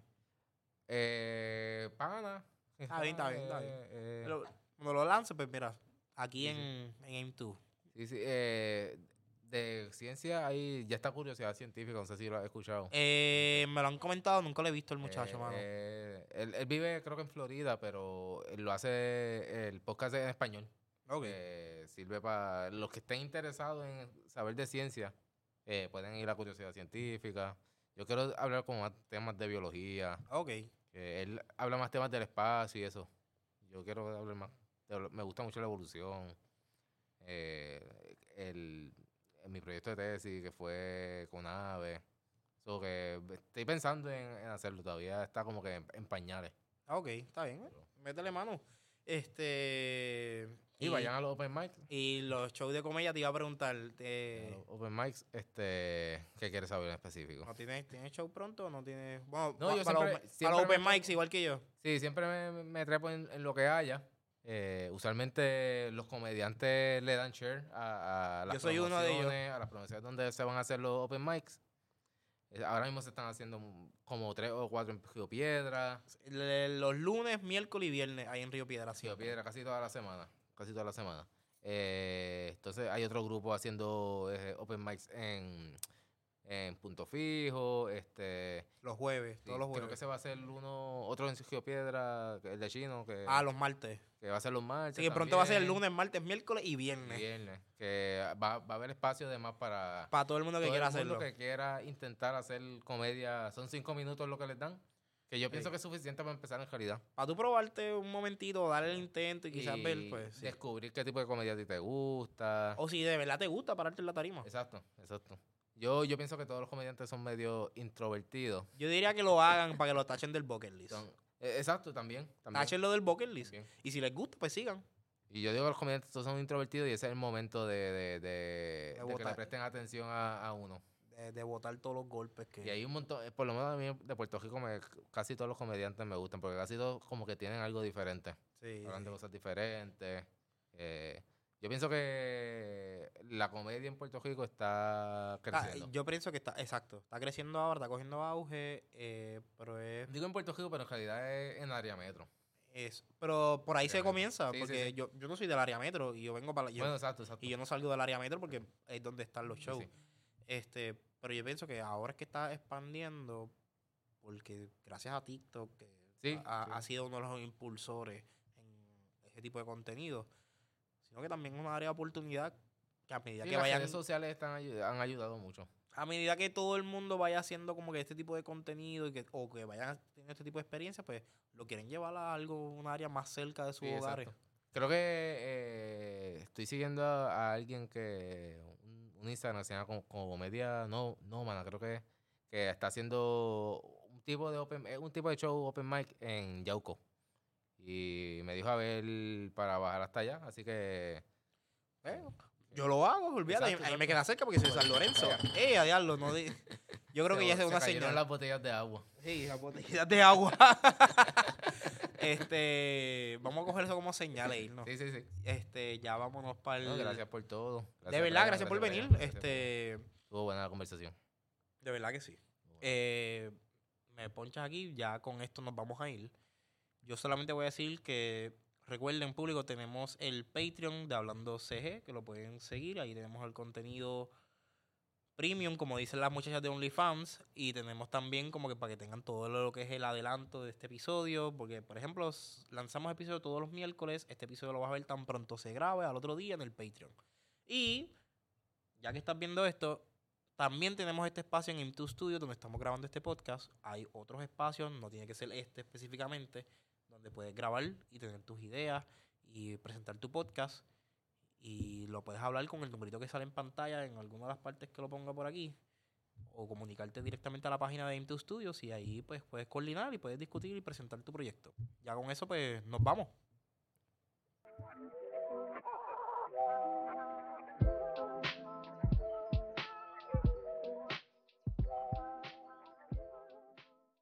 Eh, pana. Está bien, está bien, está bien. Eh, Pero cuando lo lance, pues mira, aquí Sí, en, en AIM2. sí, sí, eh, de ciencia ahí ya está curiosidad científica, no sé si lo has escuchado. Eh, me lo han comentado, nunca lo he visto el muchacho, Eh, mano. eh, él, él vive creo que en Florida, pero él lo hace el podcast en español. ok. que sirve para los que estén interesados en saber de ciencia, eh, pueden ir a Curiosidad Científica. Yo quiero hablar con más temas de biología, ok. Que él habla más temas del espacio y eso. Yo quiero hablar más. Me gusta mucho la evolución. eh, el, en mi proyecto de tesis, que fue con AVE. So que estoy pensando en, en hacerlo. Todavía está como que en, en pañales. Ah, Ok, está bien. Métele mano. Este. Y, vayan a los open mics. y los shows de comedia te iba a preguntar. eh, los open mics, este, ¿qué quieres saber en específico? ¿No tienes, tienes show pronto o no tienes.? Bueno, No, yo para, siempre- los, open- siempre para los open me- mics igual que yo. Sí, siempre me, me trepo en, en lo que haya. Eh, usualmente los comediantes le dan share a, a las Yo soy uno de ellos. promociones, a las promociones donde se van a hacer los open mics. Eh, ahora mismo se están haciendo como tres o cuatro en Río Piedra. Los lunes, miércoles y viernes ahí en Río Piedra. Río. Piedra casi toda la semana. Casi toda la semana. Eh, entonces hay otro grupo haciendo eh, open mics en, en Punto Fijo. Este, Los jueves, sí, todos los creo que jueves. se va a hacer uno, otro en Río Piedra, el de Chino, que, Ah, los martes. que va a ser los martes. Así que pronto va a ser el lunes, martes, miércoles y viernes. Viernes, que va, va a haber espacio además para Para todo el mundo que todo quiera el mundo hacerlo. que quiera intentar hacer comedia. Son cinco minutos lo que les dan, que yo pienso Sí. que es suficiente para empezar en realidad. Para tú probarte un momentito, darle el intento y quizás Y ver, pues. sí. descubrir qué tipo de comedia a ti te gusta. O si de verdad te gusta pararte en la tarima. Exacto, exacto. Yo, yo pienso que todos los comediantes son medio introvertidos. Yo diría que lo hagan para que lo tachen del bucket list. Son- eh, exacto, también. también, Táchenlo del bucket list. también. Y si les gusta, pues sigan. Y yo digo que los comediantes todos son introvertidos y ese es el momento de, de, de- de que le presten atención a, a uno. De, de botar todos los golpes que. Y hay un montón, eh, por lo menos a mí de Puerto Rico me- casi todos los comediantes me gustan, porque casi todos como que tienen algo diferente. Sí, Hablan de cosas diferentes. eh, Yo pienso que la comedia en Puerto Rico está Ah, creciendo. yo pienso que está, exacto, está creciendo ahora, está cogiendo auge, eh, pero es, Digo en Puerto Rico, pero en realidad es en área metro. es- pero por ahí se comienza, porque. Yo, yo no soy del área metro y yo vengo para, yo- bueno, exacto, exacto. y yo no salgo del área metro porque es donde están los shows. Este, pero yo pienso que ahora es que está expandiendo, porque gracias a TikTok, que Sí, ha, sí. ha sido uno de los impulsores en ese tipo de contenido, sino que también es una área de oportunidad que a medida Sí, que las vayan, redes sociales están han ayudado mucho. a medida que todo el mundo vaya haciendo como que este tipo de contenido y que, o que vayan teniendo este tipo de experiencia, pues lo quieren llevar a algo, un área más cerca de sus hogares. exacto. Creo que eh, estoy siguiendo a, a alguien que un, Instagram se llama como, como comedia no no mana creo que que está haciendo un tipo de open eh, un tipo de show open mic en Yauco y me dijo a ver para bajar hasta allá así que Eh, Yo lo hago, olvídate. Exacto, ahí me exacto. queda cerca porque soy de San Lorenzo. ¡Eh, a diablo! No di- Yo creo que ya es se una cayeron señal. las botellas de agua Sí, las botellitas de agua. <laughs> este, vamos a coger eso como señal e irnos. sí sí sí Este, ya vámonos para el. No, gracias por todo de verdad, gracias por venir. Brian, gracias Este, estuvo buena la conversación de verdad que sí. Eh, me ponchas aquí, ya con esto nos vamos a ir. Yo solamente voy a decir que recuerden, público, tenemos el Patreon de Hablando CG, que lo pueden seguir. Ahí tenemos el contenido premium, como dicen las muchachas de OnlyFans. Y tenemos también como que para que tengan todo lo que es el adelanto de este episodio. Porque, por ejemplo, lanzamos episodio todos los miércoles. Este episodio lo vas a ver tan pronto se grabe al otro día en el Patreon. Y ya que estás viendo esto, también tenemos este espacio en M2 Studio donde estamos grabando este podcast. Hay otros espacios, no tiene que ser este específicamente, donde puedes grabar y tener tus ideas y presentar tu podcast. Y lo puedes hablar con el numerito que sale en pantalla en alguna de las partes que lo ponga por aquí. O comunicarte directamente a la página de M2 Studios y ahí pues puedes coordinar y puedes discutir y presentar tu proyecto. Ya con eso pues nos vamos.